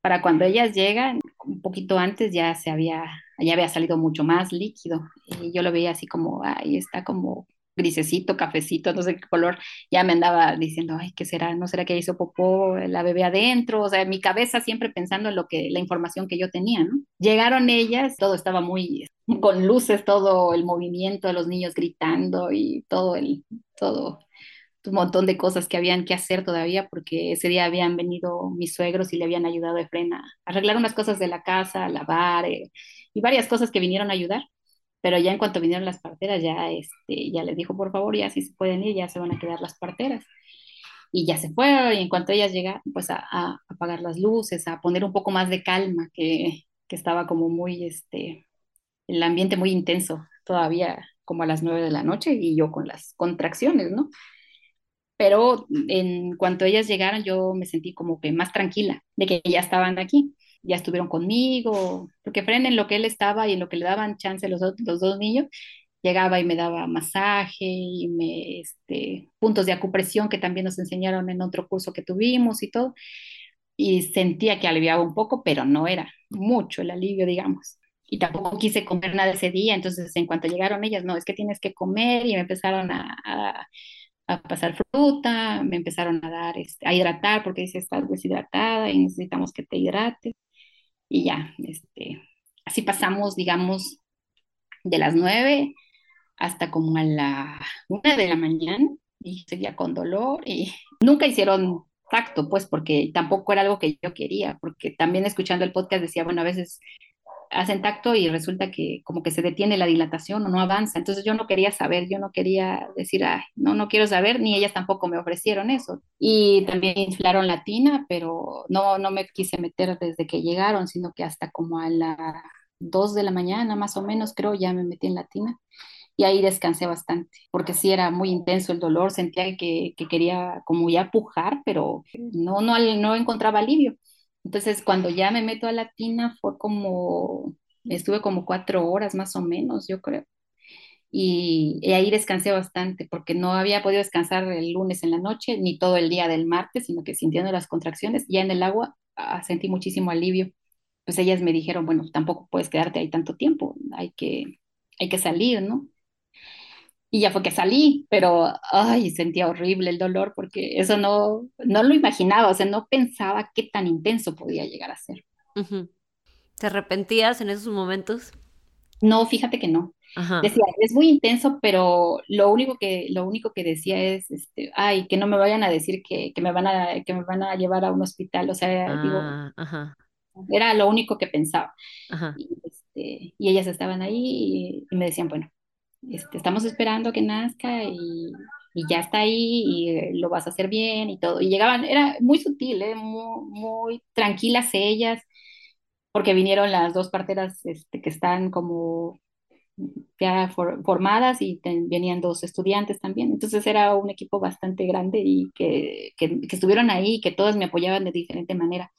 Para cuando ellas llegan, un poquito antes ya se había, ya había salido mucho más líquido. Y yo lo veía así como, ahí está como grisecito, cafecito, no sé qué color, ya me andaba diciendo, ay, ¿qué será? ¿No será que hizo popó la bebé adentro? O sea, mi cabeza siempre pensando en lo que, la información que yo tenía, ¿no? Llegaron ellas, todo estaba muy con luces, todo el movimiento de los niños gritando y todo el, todo un montón de cosas que habían que hacer todavía porque ese día habían venido mis suegros y le habían ayudado a Efren a arreglar unas cosas de la casa, a lavar eh, y varias cosas que vinieron a ayudar pero ya en cuanto vinieron las parteras, ya, este, ya les dijo, por favor, ya si se pueden ir, ya se van a quedar las parteras. Y ya se fueron, y en cuanto ellas llegaron, pues a, apagar las luces, a poner un poco más de calma, que, que estaba como muy, este, el ambiente muy intenso, todavía como a las nueve de la noche, y yo con las contracciones, ¿no? Pero en cuanto ellas llegaron, yo me sentí como que más tranquila de que ya estaban aquí ya estuvieron conmigo, porque Fren en lo que él estaba y en lo que le daban chance los, los dos niños, llegaba y me daba masaje y me, este, puntos de acupresión que también nos enseñaron en otro curso que tuvimos y todo, y sentía que aliviaba un poco, pero no era mucho el alivio, digamos. Y tampoco quise comer nada ese día, entonces en cuanto llegaron ellas, no, es que tienes que comer y me empezaron a, a a pasar fruta, me empezaron a dar, este, a hidratar porque dice estás deshidratada y necesitamos que te hidrates y ya, este, así pasamos, digamos, de las nueve hasta como a la una de la mañana y seguía con dolor y nunca hicieron tacto, pues, porque tampoco era algo que yo quería, porque también escuchando el podcast decía, bueno, a veces hacen tacto y resulta que como que se detiene la dilatación o no avanza. Entonces yo no quería saber, yo no quería decir, Ay, no, no quiero saber, ni ellas tampoco me ofrecieron eso. Y también inflaron la tina, pero no, no me quise meter desde que llegaron, sino que hasta como a las 2 de la mañana más o menos, creo, ya me metí en la tina. Y ahí descansé bastante, porque sí era muy intenso el dolor, sentía que, que quería como ya pujar, pero no, no, no encontraba alivio. Entonces, cuando ya me meto a la tina, fue como, estuve como cuatro horas más o menos, yo creo. Y, y, ahí descansé bastante, porque no había podido descansar el lunes en la noche, ni todo el día del martes, sino que sintiendo las contracciones, ya en el agua ah, sentí muchísimo alivio. Pues ellas me dijeron, bueno, tampoco puedes quedarte ahí tanto tiempo, hay que, hay que salir, ¿no? Y ya fue que salí, pero ay, sentía horrible el dolor porque eso no, no lo imaginaba, o sea, no pensaba qué tan intenso podía llegar a ser. ¿Te arrepentías en esos momentos? No, fíjate que no. Decía, es muy intenso, pero lo único que, lo único que decía es, este, ay, que no me vayan a decir que, que me van a, que me van a llevar a un hospital. O sea, digo, ah, era lo único que pensaba. Y, este, y ellas estaban ahí y, me decían, bueno, este, estamos esperando que nazca y, y ya está ahí y eh, lo vas a hacer bien y todo. Y llegaban, era muy sutil, ¿eh? muy, tranquilas ellas porque vinieron las dos parteras este, que están como ya formadas y venían dos estudiantes también. Entonces era un equipo bastante grande y que, que, estuvieron ahí y que todos me apoyaban de diferente manera.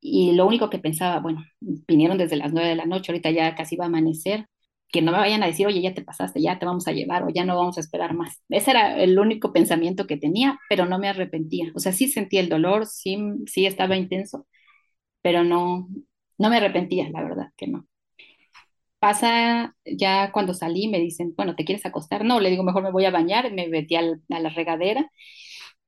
Y lo único que pensaba, bueno, vinieron desde las nueve de la noche, ahorita ya casi va a amanecer, que no me vayan a decir, oye, ya te pasaste, ya te vamos a llevar o ya no vamos a esperar más. Ese era el único pensamiento que tenía, pero no me arrepentía. O sea, sí sentía el dolor, sí, sí estaba intenso, pero no, no me arrepentía, la verdad que no. Pasa ya cuando salí, me dicen, bueno, ¿te quieres acostar? No, le digo, mejor me voy a bañar, me metí a la regadera.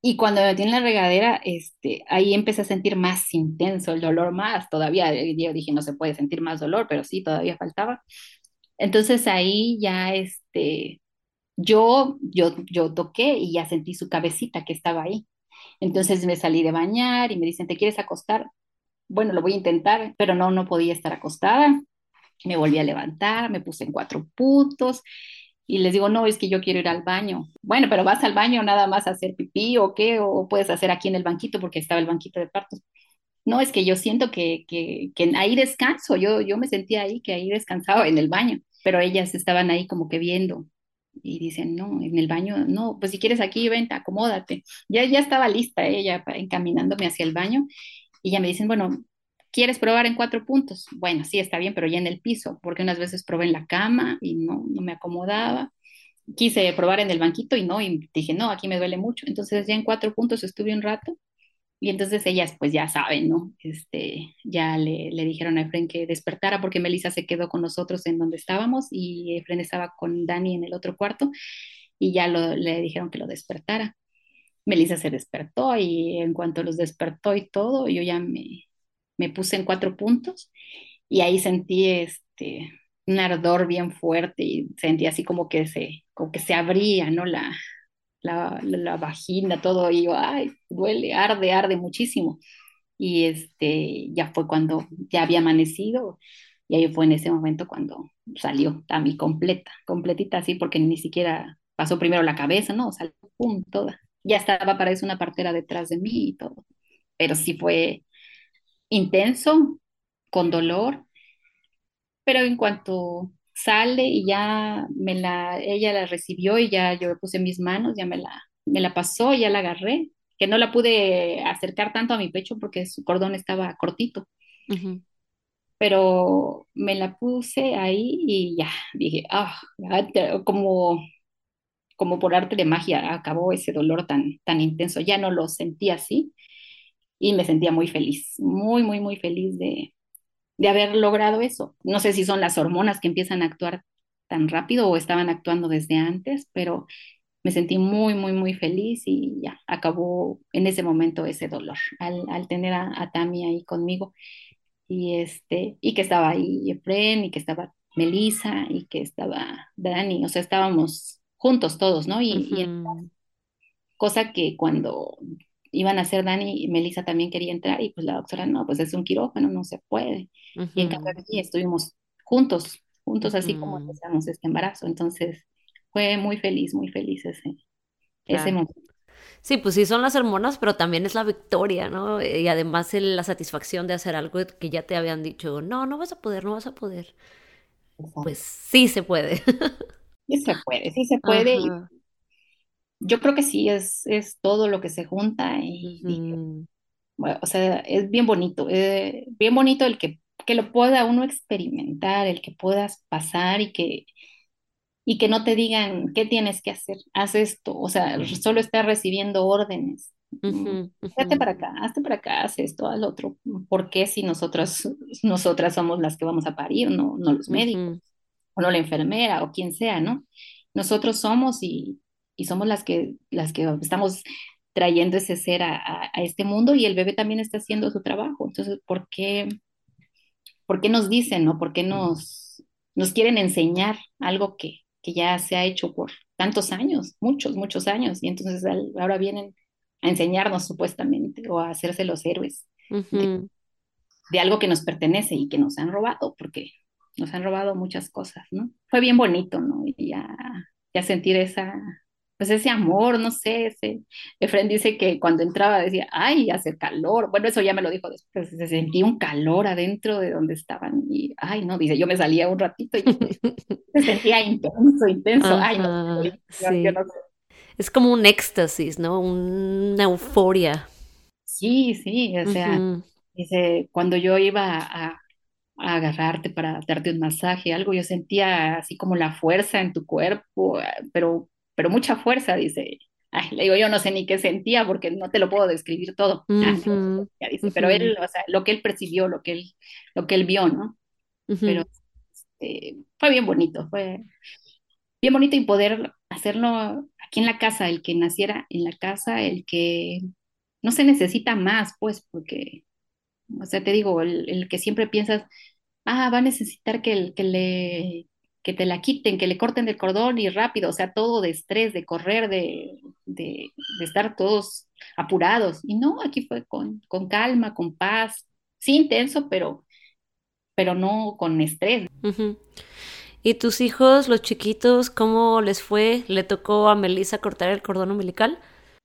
Y cuando me metí en la regadera, este, ahí empecé a sentir más intenso el dolor, más todavía. Yo dije, no se puede sentir más dolor, pero sí, todavía faltaba. Entonces ahí ya, este, yo, yo, yo toqué y ya sentí su cabecita que estaba ahí. Entonces me salí de bañar y me dicen, ¿te quieres acostar? bueno, lo voy a intentar, pero no, no podía estar acostada. Me volví a levantar, me puse en cuatro puntos y les digo, no, es que yo quiero ir al baño. Bueno, pero vas al baño nada más a hacer pipí o qué, o puedes hacer aquí en el banquito porque estaba el banquito de partos. No, es que yo siento que, que, que ahí descanso, yo, yo me sentía ahí, que ahí descansaba en el baño, pero ellas estaban ahí como que viendo y dicen, no, en el baño, no, pues si quieres aquí, vente, acomódate. Ya, ya estaba lista ella encaminándome hacia el baño y ya me dicen, bueno, ¿quieres probar en cuatro puntos? Bueno, sí, está bien, pero ya en el piso, porque unas veces probé en la cama y no, no me acomodaba. Quise probar en el banquito y no, y dije, no, aquí me duele mucho. Entonces ya en cuatro puntos estuve un rato y entonces ellas pues ya saben, ¿no? Este, ya le, le dijeron a Efren que despertara porque Melissa se quedó con nosotros en donde estábamos y Efren estaba con Dani en el otro cuarto y ya le dijeron que lo despertara. Melissa se despertó y en cuanto los despertó y todo, yo ya me, me puse en cuatro puntos y ahí sentí este, un ardor bien fuerte y sentí así como que se, como que se abría, ¿no? La, la, la, vagina, todo, y yo, ay, duele, arde, arde muchísimo. Y este, ya fue cuando ya había amanecido, y ahí fue en ese momento cuando salió a mí completa, completita así, porque ni siquiera pasó primero la cabeza, ¿no? Salió, pum, toda ya estaba para eso una partera detrás de mí y todo. Pero sí fue intenso, con dolor, pero en cuanto sale y ya me la, ella la recibió y ya yo le puse mis manos, ya me la, me la pasó, ya la agarré, que no la pude acercar tanto a mi pecho porque su cordón estaba cortito. Pero me la puse ahí y ya dije, ah, como como por arte de magia acabó ese dolor tan, tan intenso. Ya no lo sentí así y me sentía muy feliz, muy, muy, muy feliz de, de haber logrado eso. No sé si son las hormonas que empiezan a actuar tan rápido o estaban actuando desde antes, pero me sentí muy, muy, muy feliz y ya acabó en ese momento ese dolor al, al tener a, a, Tami ahí conmigo y, este, y que estaba ahí Efren y que estaba Melissa y que estaba Dani, o sea, estábamos juntos todos, ¿no? Y, cosa que cuando iban a ser Dani y Melissa también quería entrar y pues la doctora, no, pues es un quirófano, no se puede. Y en cambio aquí estuvimos juntos, juntos así como empezamos este embarazo. Entonces fue muy feliz, muy feliz ese, ese momento. Sí, pues sí son las hormonas, pero también es la victoria, ¿no? Y además la satisfacción de hacer algo que ya te habían dicho, no, no vas a poder, no vas a poder. Pues sí se puede. Sí se puede, sí se puede. Yo creo que sí, es, es todo lo que se junta y, bueno, o sea, es bien bonito, eh, bien bonito el que, que lo pueda uno experimentar, el que puedas pasar y que, y que no te digan qué tienes que hacer, haz esto, o sea, solo estás recibiendo órdenes mm, hazte para acá, hazte para acá, haz esto, al otro. ¿Por qué si nosotros, nosotras somos las que vamos a parir, no, no los médicos, o no la enfermera, o quien sea, ¿no? Nosotros somos y, y somos las que, las que estamos trayendo ese ser a, a, este mundo y el bebé también está haciendo su trabajo. Entonces, ¿por qué, por qué nos dicen, no? ¿Por qué nos, nos quieren enseñar algo que, que ya se ha hecho por tantos años, muchos, muchos años? Y entonces ahora vienen a enseñarnos supuestamente o a hacerse los héroes de, de, algo que nos pertenece y que nos han robado, porque nos han robado muchas cosas, ¿no? Fue bien bonito, ¿no? Y ya, ya sentir esa, pues ese amor, no sé, ese, Efren dice que cuando entraba decía, ay, hace calor, bueno, eso ya me lo dijo después, se sentía un calor adentro de donde estaban y, ay, no, dice, yo me salía un ratito y se sentía intenso, intenso, ay, no, sí. no sé. Es como un éxtasis, ¿no? Una euforia. Sí, sí, o sea, dice, cuando yo iba a, a agarrarte para darte un masaje, algo, yo sentía así como la fuerza en tu cuerpo, pero pero mucha fuerza, dice. Ay, le digo, yo no sé ni qué sentía porque no te lo puedo describir todo. dice, Pero él, o sea, lo que él percibió, lo que él, lo que él vio, ¿no? Pero este, fue bien bonito, fue bien bonito y poder hacerlo aquí en la casa, el que naciera en la casa, el que no se necesita más, pues, porque, o sea, te digo, el, el que siempre piensas, ah, va a necesitar que, el, que le que te la quiten, que le corten del cordón y rápido, o sea, todo de estrés, de correr, de, de, estar todos apurados. Y no, aquí fue con, con, calma, con paz, sí intenso, pero, pero no con estrés. ¿Y tus hijos, los chiquitos, cómo les fue? ¿Le tocó a Melissa cortar el cordón umbilical?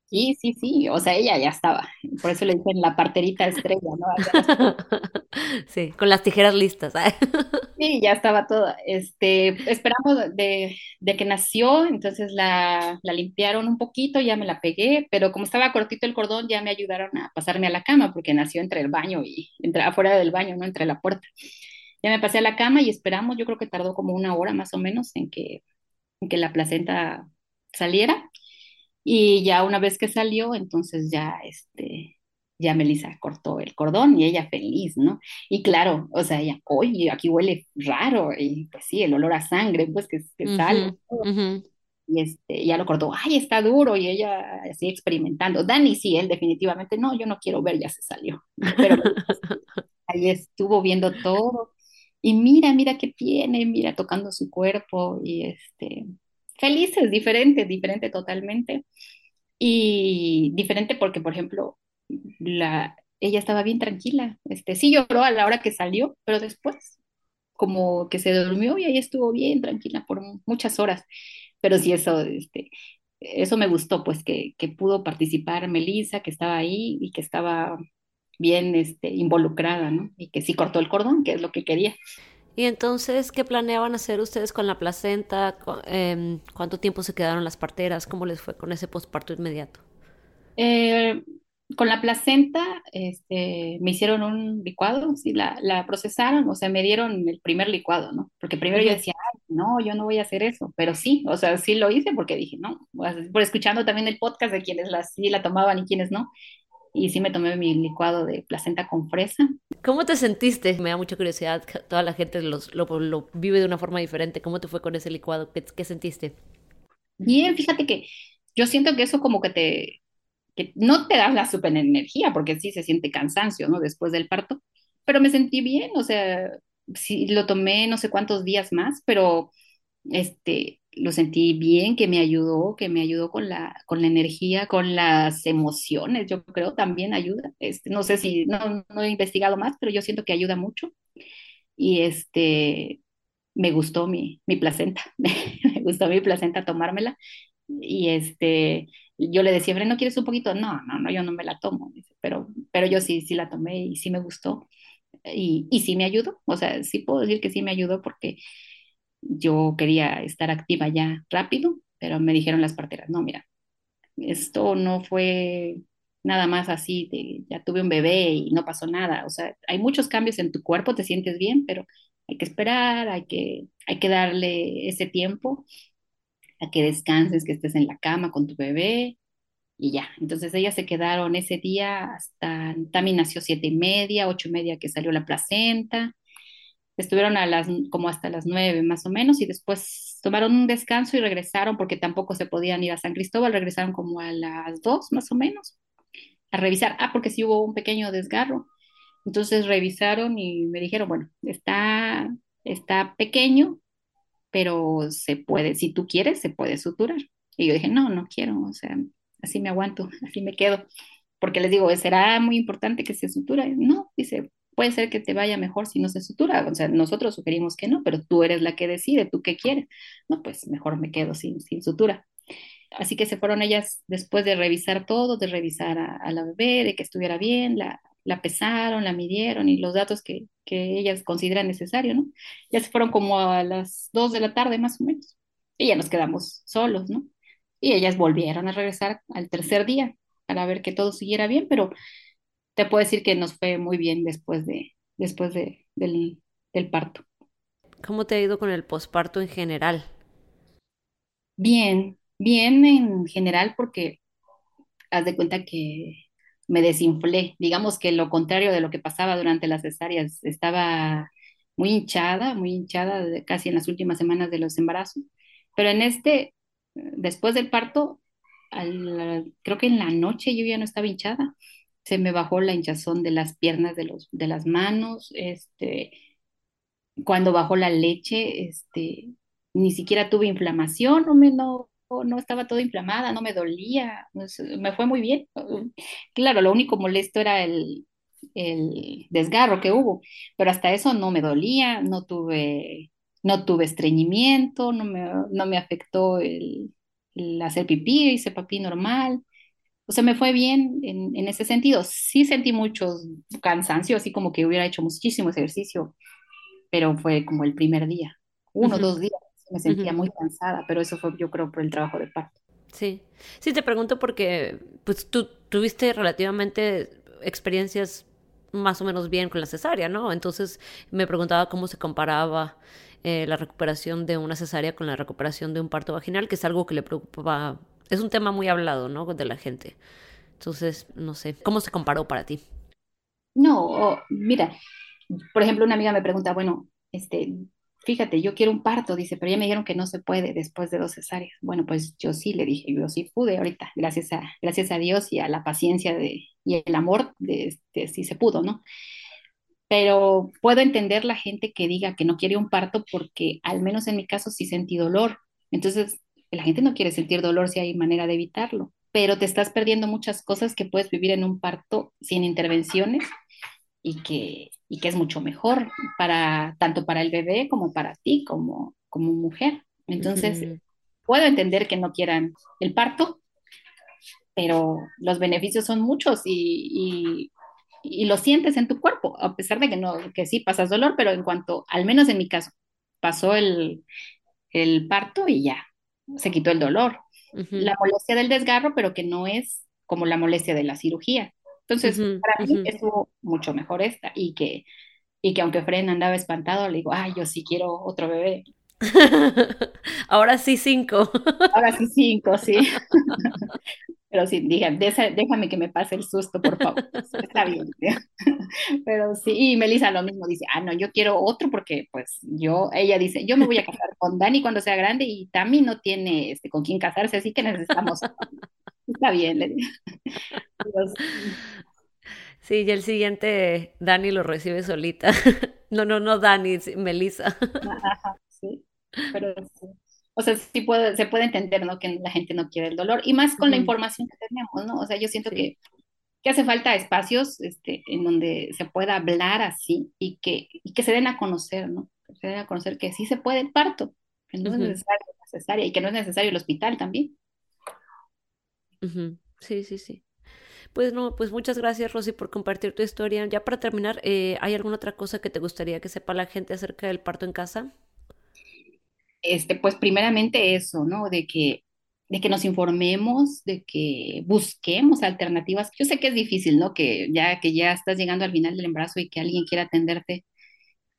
Sí, sí, sí, o sea, ella ya estaba, por eso le dicen la parterita estrella, ¿no? sí, con las tijeras listas. ¿eh? Sí, ya estaba todo. Este, esperamos de, de que nació, entonces la, la, limpiaron un poquito, ya me la pegué, pero como estaba cortito el cordón, ya me ayudaron a pasarme a la cama, porque nació entre el baño y entre afuera del baño, no entre la puerta. Ya me pasé a la cama y esperamos, yo creo que tardó como una hora más o menos en que, en que la placenta saliera y ya una vez que salió, entonces ya, este, ya Melissa cortó el cordón y ella feliz, ¿no? Y claro, o sea, ella, oye, aquí huele raro, y pues sí, el olor a sangre, pues que, que sale. Y este, ya lo cortó, ay, está duro, y ella así experimentando. Dani, sí, él definitivamente, no, yo no quiero ver, ya se salió. Pero ahí estuvo viendo todo, y mira, mira qué tiene, mira, tocando su cuerpo, y este, felices, diferente, diferente totalmente. Y diferente porque, por ejemplo, la, ella estaba bien tranquila. Este, sí lloró a la hora que salió, pero después como que se durmió y ahí estuvo bien tranquila por muchas horas. Pero sí, eso, este, eso me gustó, pues que, que pudo participar Melissa, que estaba ahí y que estaba bien este, involucrada, ¿no? Y que sí cortó el cordón, que es lo que quería. Y entonces, ¿qué planeaban hacer ustedes con la placenta? Em, ¿Cuánto tiempo se quedaron las parteras? ¿Cómo les fue con ese posparto inmediato? Eh, con la placenta este, me hicieron un licuado, sí, la, la, procesaron, o sea, me dieron el primer licuado, ¿no? Porque primero yo decía, no, yo no voy a hacer eso, pero sí, o sea, sí lo hice porque dije, no, por escuchando también el podcast de quienes la, sí la tomaban y quienes no, y sí me tomé mi licuado de placenta con fresa. ¿Cómo te sentiste? Me da mucha curiosidad, toda la gente los, lo, lo, vive de una forma diferente. ¿Cómo te fue con ese licuado? ¿Qué, ¿Qué, sentiste? Bien, fíjate que yo siento que eso como que te, que no te da la super energía, porque sí se siente cansancio, ¿no? Después del parto, pero me sentí bien, o sea, sí lo tomé no sé cuántos días más, pero este, lo sentí bien, que me ayudó, que me ayudó con la, con la energía, con las emociones, yo creo también ayuda. Este, no sé si, no, no he investigado más, pero yo siento que ayuda mucho. Y este, me gustó mi, mi placenta, me gustó mi placenta tomármela. Y este, yo le decía, ¿no quieres un poquito? No, no, no, yo no me la tomo, pero, pero yo sí, sí la tomé y sí me gustó. Y, y sí me ayudó, o sea, sí puedo decir que sí me ayudó porque yo quería estar activa ya rápido, pero me dijeron las parteras, no, mira, esto no fue nada más así, de, ya tuve un bebé y no pasó nada, o sea, hay muchos cambios en tu cuerpo, te sientes bien, pero hay que esperar, hay que, hay que darle ese tiempo a que descanses, que estés en la cama con tu bebé y ya. Entonces ellas se quedaron ese día hasta, también nació siete y media, ocho y media que salió la placenta. Estuvieron a las, como hasta las nueve más o menos y después tomaron un descanso y regresaron porque tampoco se podían ir a San Cristóbal, regresaron como a las dos más o menos a revisar. Ah, porque sí hubo un pequeño desgarro. Entonces revisaron y me dijeron, bueno, está, está pequeño, pero se puede, si tú quieres, se puede suturar. Y yo dije, no, no quiero, o sea, así me aguanto, así me quedo. Porque les digo, ¿será muy importante que se sutura? No, dice, puede ser que te vaya mejor si no se sutura. O sea, nosotros sugerimos que no, pero tú eres la que decide, tú qué quieres. No, pues mejor me quedo sin, sin sutura. Así que se fueron ellas después de revisar todo, de revisar a, la bebé, de que estuviera bien, la, la pesaron, la midieron y los datos que, que ellas consideran necesario, ¿no? Ya se fueron como a las 2 de la tarde más o menos. Y ya nos quedamos solos, ¿no? Y ellas volvieron a regresar al tercer día para ver que todo siguiera bien, pero te puedo decir que nos fue muy bien después, de, después de, del, del parto. ¿Cómo te ha ido con el posparto en general? Bien, bien en general porque haz de cuenta que me desinflé, digamos que lo contrario de lo que pasaba durante las cesáreas, estaba muy hinchada, muy hinchada de- casi en las últimas semanas de los embarazos, pero en este, después del parto, al- creo que en la noche yo ya no estaba hinchada, se me bajó la hinchazón de las piernas, de los, de las manos, este, cuando bajó la leche, este, ni siquiera tuve inflamación, no me, no, no estaba todo inflamada, no me dolía, me fue muy bien. Claro, lo único molesto era el, el desgarro que hubo, pero hasta eso no me dolía, no tuve, no tuve estreñimiento, no me, no me afectó el, el hacer pipí, hice pipí normal. O sea, me fue bien en, en ese sentido. Sí sentí mucho cansancio, así como que hubiera hecho muchísimo ejercicio pero fue como el primer día, uno o Ujú, dos días, me sentía muy cansada, pero eso fue yo creo por el trabajo de parto. Sí, sí, te pregunto porque pues tú tuviste relativamente experiencias más o menos bien con la cesárea, ¿no? Entonces me preguntaba cómo se comparaba eh, la recuperación de una cesárea con la recuperación de un parto vaginal, que es algo que le preocupa, es un tema muy hablado, ¿no? De la gente. Entonces, no sé, ¿cómo se comparó para ti? No, mira, por ejemplo, una amiga me pregunta, bueno, este, fíjate, yo quiero un parto, dice, pero ya me dijeron que no se puede después de dos cesáreas. Bueno, pues yo sí le dije, yo sí pude ahorita, gracias a, gracias a Dios y a la paciencia de, y el amor de, este, sí se pudo, ¿no? pero puedo entender la gente que diga que no quiere un parto porque al menos en mi caso sí sentí dolor. Entonces, la gente no quiere sentir dolor si hay manera de evitarlo, pero te estás perdiendo muchas cosas que puedes vivir en un parto sin intervenciones y que, y que es mucho mejor para tanto para el bebé como para ti como, como mujer. Entonces, puedo entender que no quieran el parto, pero los beneficios son muchos y, y, y lo sientes en tu cuerpo, a pesar de que no, que sí pasas dolor, pero en cuanto, al menos en mi caso, pasó el, el parto y ya, se quitó el dolor. La molestia del desgarro, pero que no es como la molestia de la cirugía. Entonces, para mí estuvo mucho mejor esta y que, y que aunque Fren andaba espantado, le digo, ay, yo sí quiero otro bebé. Ahora sí, cinco. Ahora sí, cinco, sí. Pero sí, dije, "Desa- déjame que me pase el susto, por favor. Está bien. Pero sí, y Melissa lo mismo dice, ah, no, yo quiero otro porque pues yo, ella dice, yo me voy a casar con Dani cuando sea grande y Tami no tiene este, con quién casarse, así que necesitamos. Está bien, le digo. Pero sí, y el siguiente Dani lo recibe solita. No, no, no Dani, Melissa. ajá, sí, pero sí. O sea, sí puede, se puede entender, ¿no? Que la gente no quiere el dolor y más con la información que tenemos, ¿no? O sea, yo siento Sí. que que hace falta espacios este, en donde se pueda hablar así y que, y que se den a conocer, ¿no? Que se den a conocer que sí se puede el parto, que no es necesario y que no es necesario el hospital también. Sí, sí, sí. Pues no, pues muchas gracias, Rosy, por compartir tu historia. Ya para terminar, eh, ¿hay alguna otra cosa que te gustaría que sepa la gente acerca del parto en casa? Este, pues primeramente eso, ¿no? De que, de que nos informemos, de que busquemos alternativas. Yo sé que es difícil, ¿no? Que ya, que ya estás llegando al final del embarazo y que alguien quiera atenderte,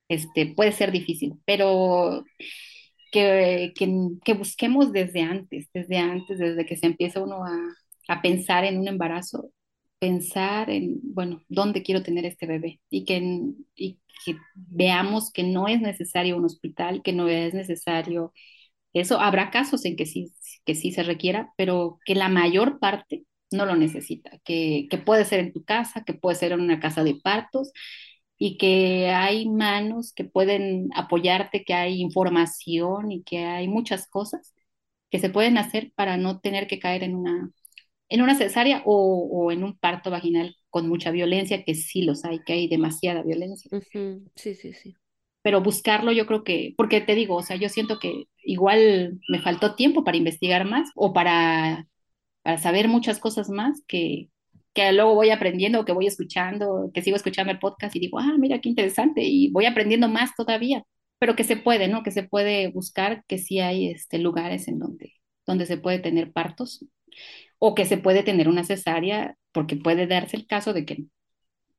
este, puede ser difícil, pero que, que, que busquemos desde antes, desde antes, desde que se empieza uno a, a pensar en un embarazo, pensar en, bueno, ¿dónde quiero tener este bebé? Y que, y que veamos que no es necesario un hospital, que no es necesario eso. Habrá casos en que sí, que sí se requiera, pero que la mayor parte no lo necesita, que, que puede ser en tu casa, que puede ser en una casa de partos y que hay manos que pueden apoyarte, que hay información y que hay muchas cosas que se pueden hacer para no tener que caer en una, en una cesárea o, o en un parto vaginal con mucha violencia, que sí los hay, que hay demasiada violencia. Sí, sí, sí. Pero buscarlo yo creo que, porque te digo, o sea, yo siento que igual me faltó tiempo para investigar más o para, para saber muchas cosas más que, que luego voy aprendiendo, que voy escuchando, que sigo escuchando el podcast y digo, ah, mira qué interesante, y voy aprendiendo más todavía, pero que se puede, ¿no? Que se puede buscar, que sí hay este, lugares en donde, donde se puede tener partos, o que se puede tener una cesárea, porque puede darse el caso de que,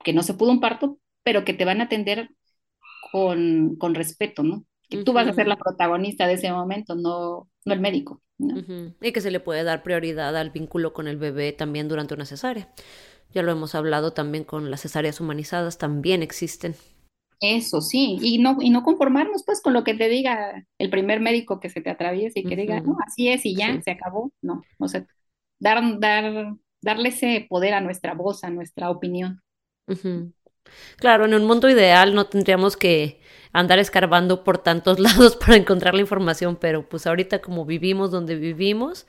que no se pudo un parto, pero que te van a atender con, con respeto, ¿no? Que tú vas a ser la protagonista de ese momento, no, no el médico. Y que se le puede dar prioridad al vínculo con el bebé también durante una cesárea. Ya lo hemos hablado también con las cesáreas humanizadas, también existen. Eso sí, y no, y no conformarnos pues con lo que te diga el primer médico que se te atraviese y que diga, no, así es y ya, se acabó. No, o sea, dar, dar, darle ese poder a nuestra voz, a nuestra opinión. Claro, en un mundo ideal no tendríamos que andar escarbando por tantos lados para encontrar la información, pero pues ahorita como vivimos donde vivimos,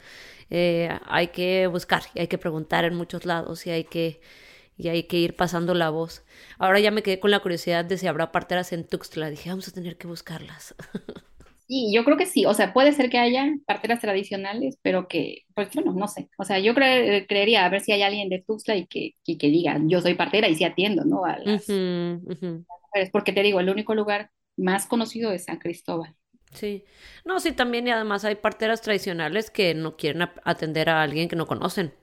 eh, hay que buscar y hay que preguntar en muchos lados y hay que y hay que ir pasando la voz. Ahora ya me quedé con la curiosidad de si habrá parteras en Tuxtla. Dije, vamos a tener que buscarlas. Sí, yo creo que sí. O sea, puede ser que haya parteras tradicionales, pero que, pues bueno, no sé. O sea, yo creería a ver si hay alguien de Tuxtla y que, que diga, yo soy partera y sí atiendo, ¿no? A las, mujeres. Porque te digo, el único lugar más conocido es San Cristóbal. Sí. No, sí, también y además hay parteras tradicionales que no quieren atender a alguien que no conocen.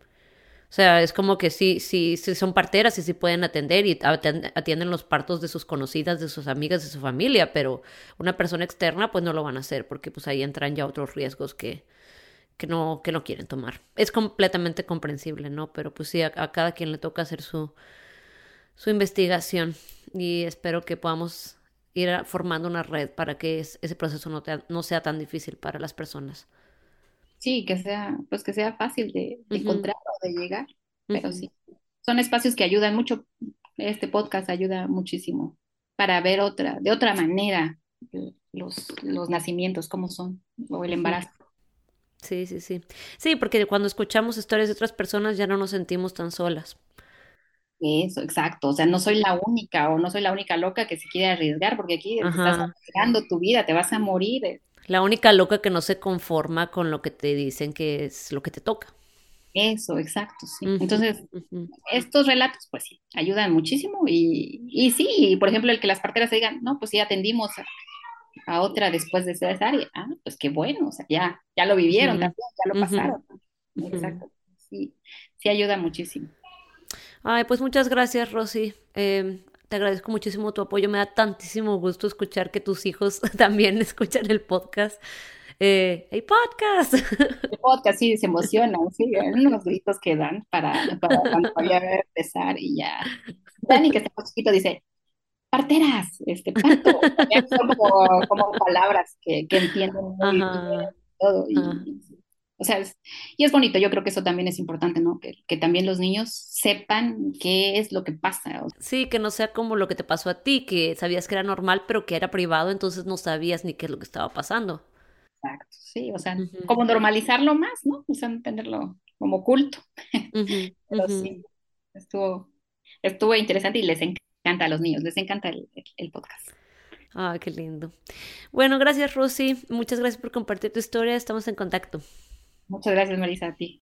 O sea, es como que sí, sí, sí son parteras y sí pueden atender y atienden los partos de sus conocidas, de sus amigas, de su familia, pero una persona externa pues no lo van a hacer porque pues ahí entran ya otros riesgos que, que, no, que no quieren tomar. Es completamente comprensible, ¿no? Pero pues sí, a, cada quien le toca hacer su, su investigación y espero que podamos ir formando una red para que ese proceso no, no sea tan difícil para las personas. Sí, que sea, pues que sea fácil de, encontrar de llegar, pero sí. Son espacios que ayudan mucho, este podcast ayuda muchísimo para ver otra, de otra manera los, los nacimientos, cómo son, o el embarazo. Sí, sí, sí. Sí, porque cuando escuchamos historias de otras personas ya no nos sentimos tan solas. Eso, exacto. O sea, no soy la única o no soy la única loca que se quiere arriesgar porque aquí estás arriesgando tu vida, te vas a morir. La única loca que no se conforma con lo que te dicen que es lo que te toca. Eso, exacto, sí. Entonces, estos relatos, pues sí, ayudan muchísimo y, y sí, por ejemplo, el que las parteras digan, no, pues sí, atendimos a, otra después de esa área, ah, pues qué bueno, o sea, ya, ya lo vivieron también, ya lo pasaron. Exacto, sí, sí ayuda muchísimo. Ay, pues muchas gracias, Rosy. Eh, te agradezco muchísimo tu apoyo. Me da tantísimo gusto escuchar que tus hijos también escuchan el podcast. Eh, ¡Hey, podcast! El podcast, sí, se emocionan, sí, unos gritos que dan para, para cuando vaya a empezar y ya. Dani, que está chiquito, dice, parteras, este, parto. Son como, como palabras que, que entienden muy bien todo. Y, o sea, y es bonito, yo creo que eso también es importante, ¿no? Que, que, también los niños sepan qué es lo que pasa. Sí, que no sea como lo que te pasó a ti, que sabías que era normal, pero que era privado, entonces no sabías ni qué es lo que estaba pasando. Exacto, sí, o sea, como normalizarlo más, ¿no? O sea, tenerlo como culto. pero sí, estuvo, estuvo interesante y les encanta a los niños, les encanta el, el podcast. Ah, qué lindo. Bueno, gracias Rosy, muchas gracias por compartir tu historia, estamos en contacto. Muchas gracias, Marisa, a ti.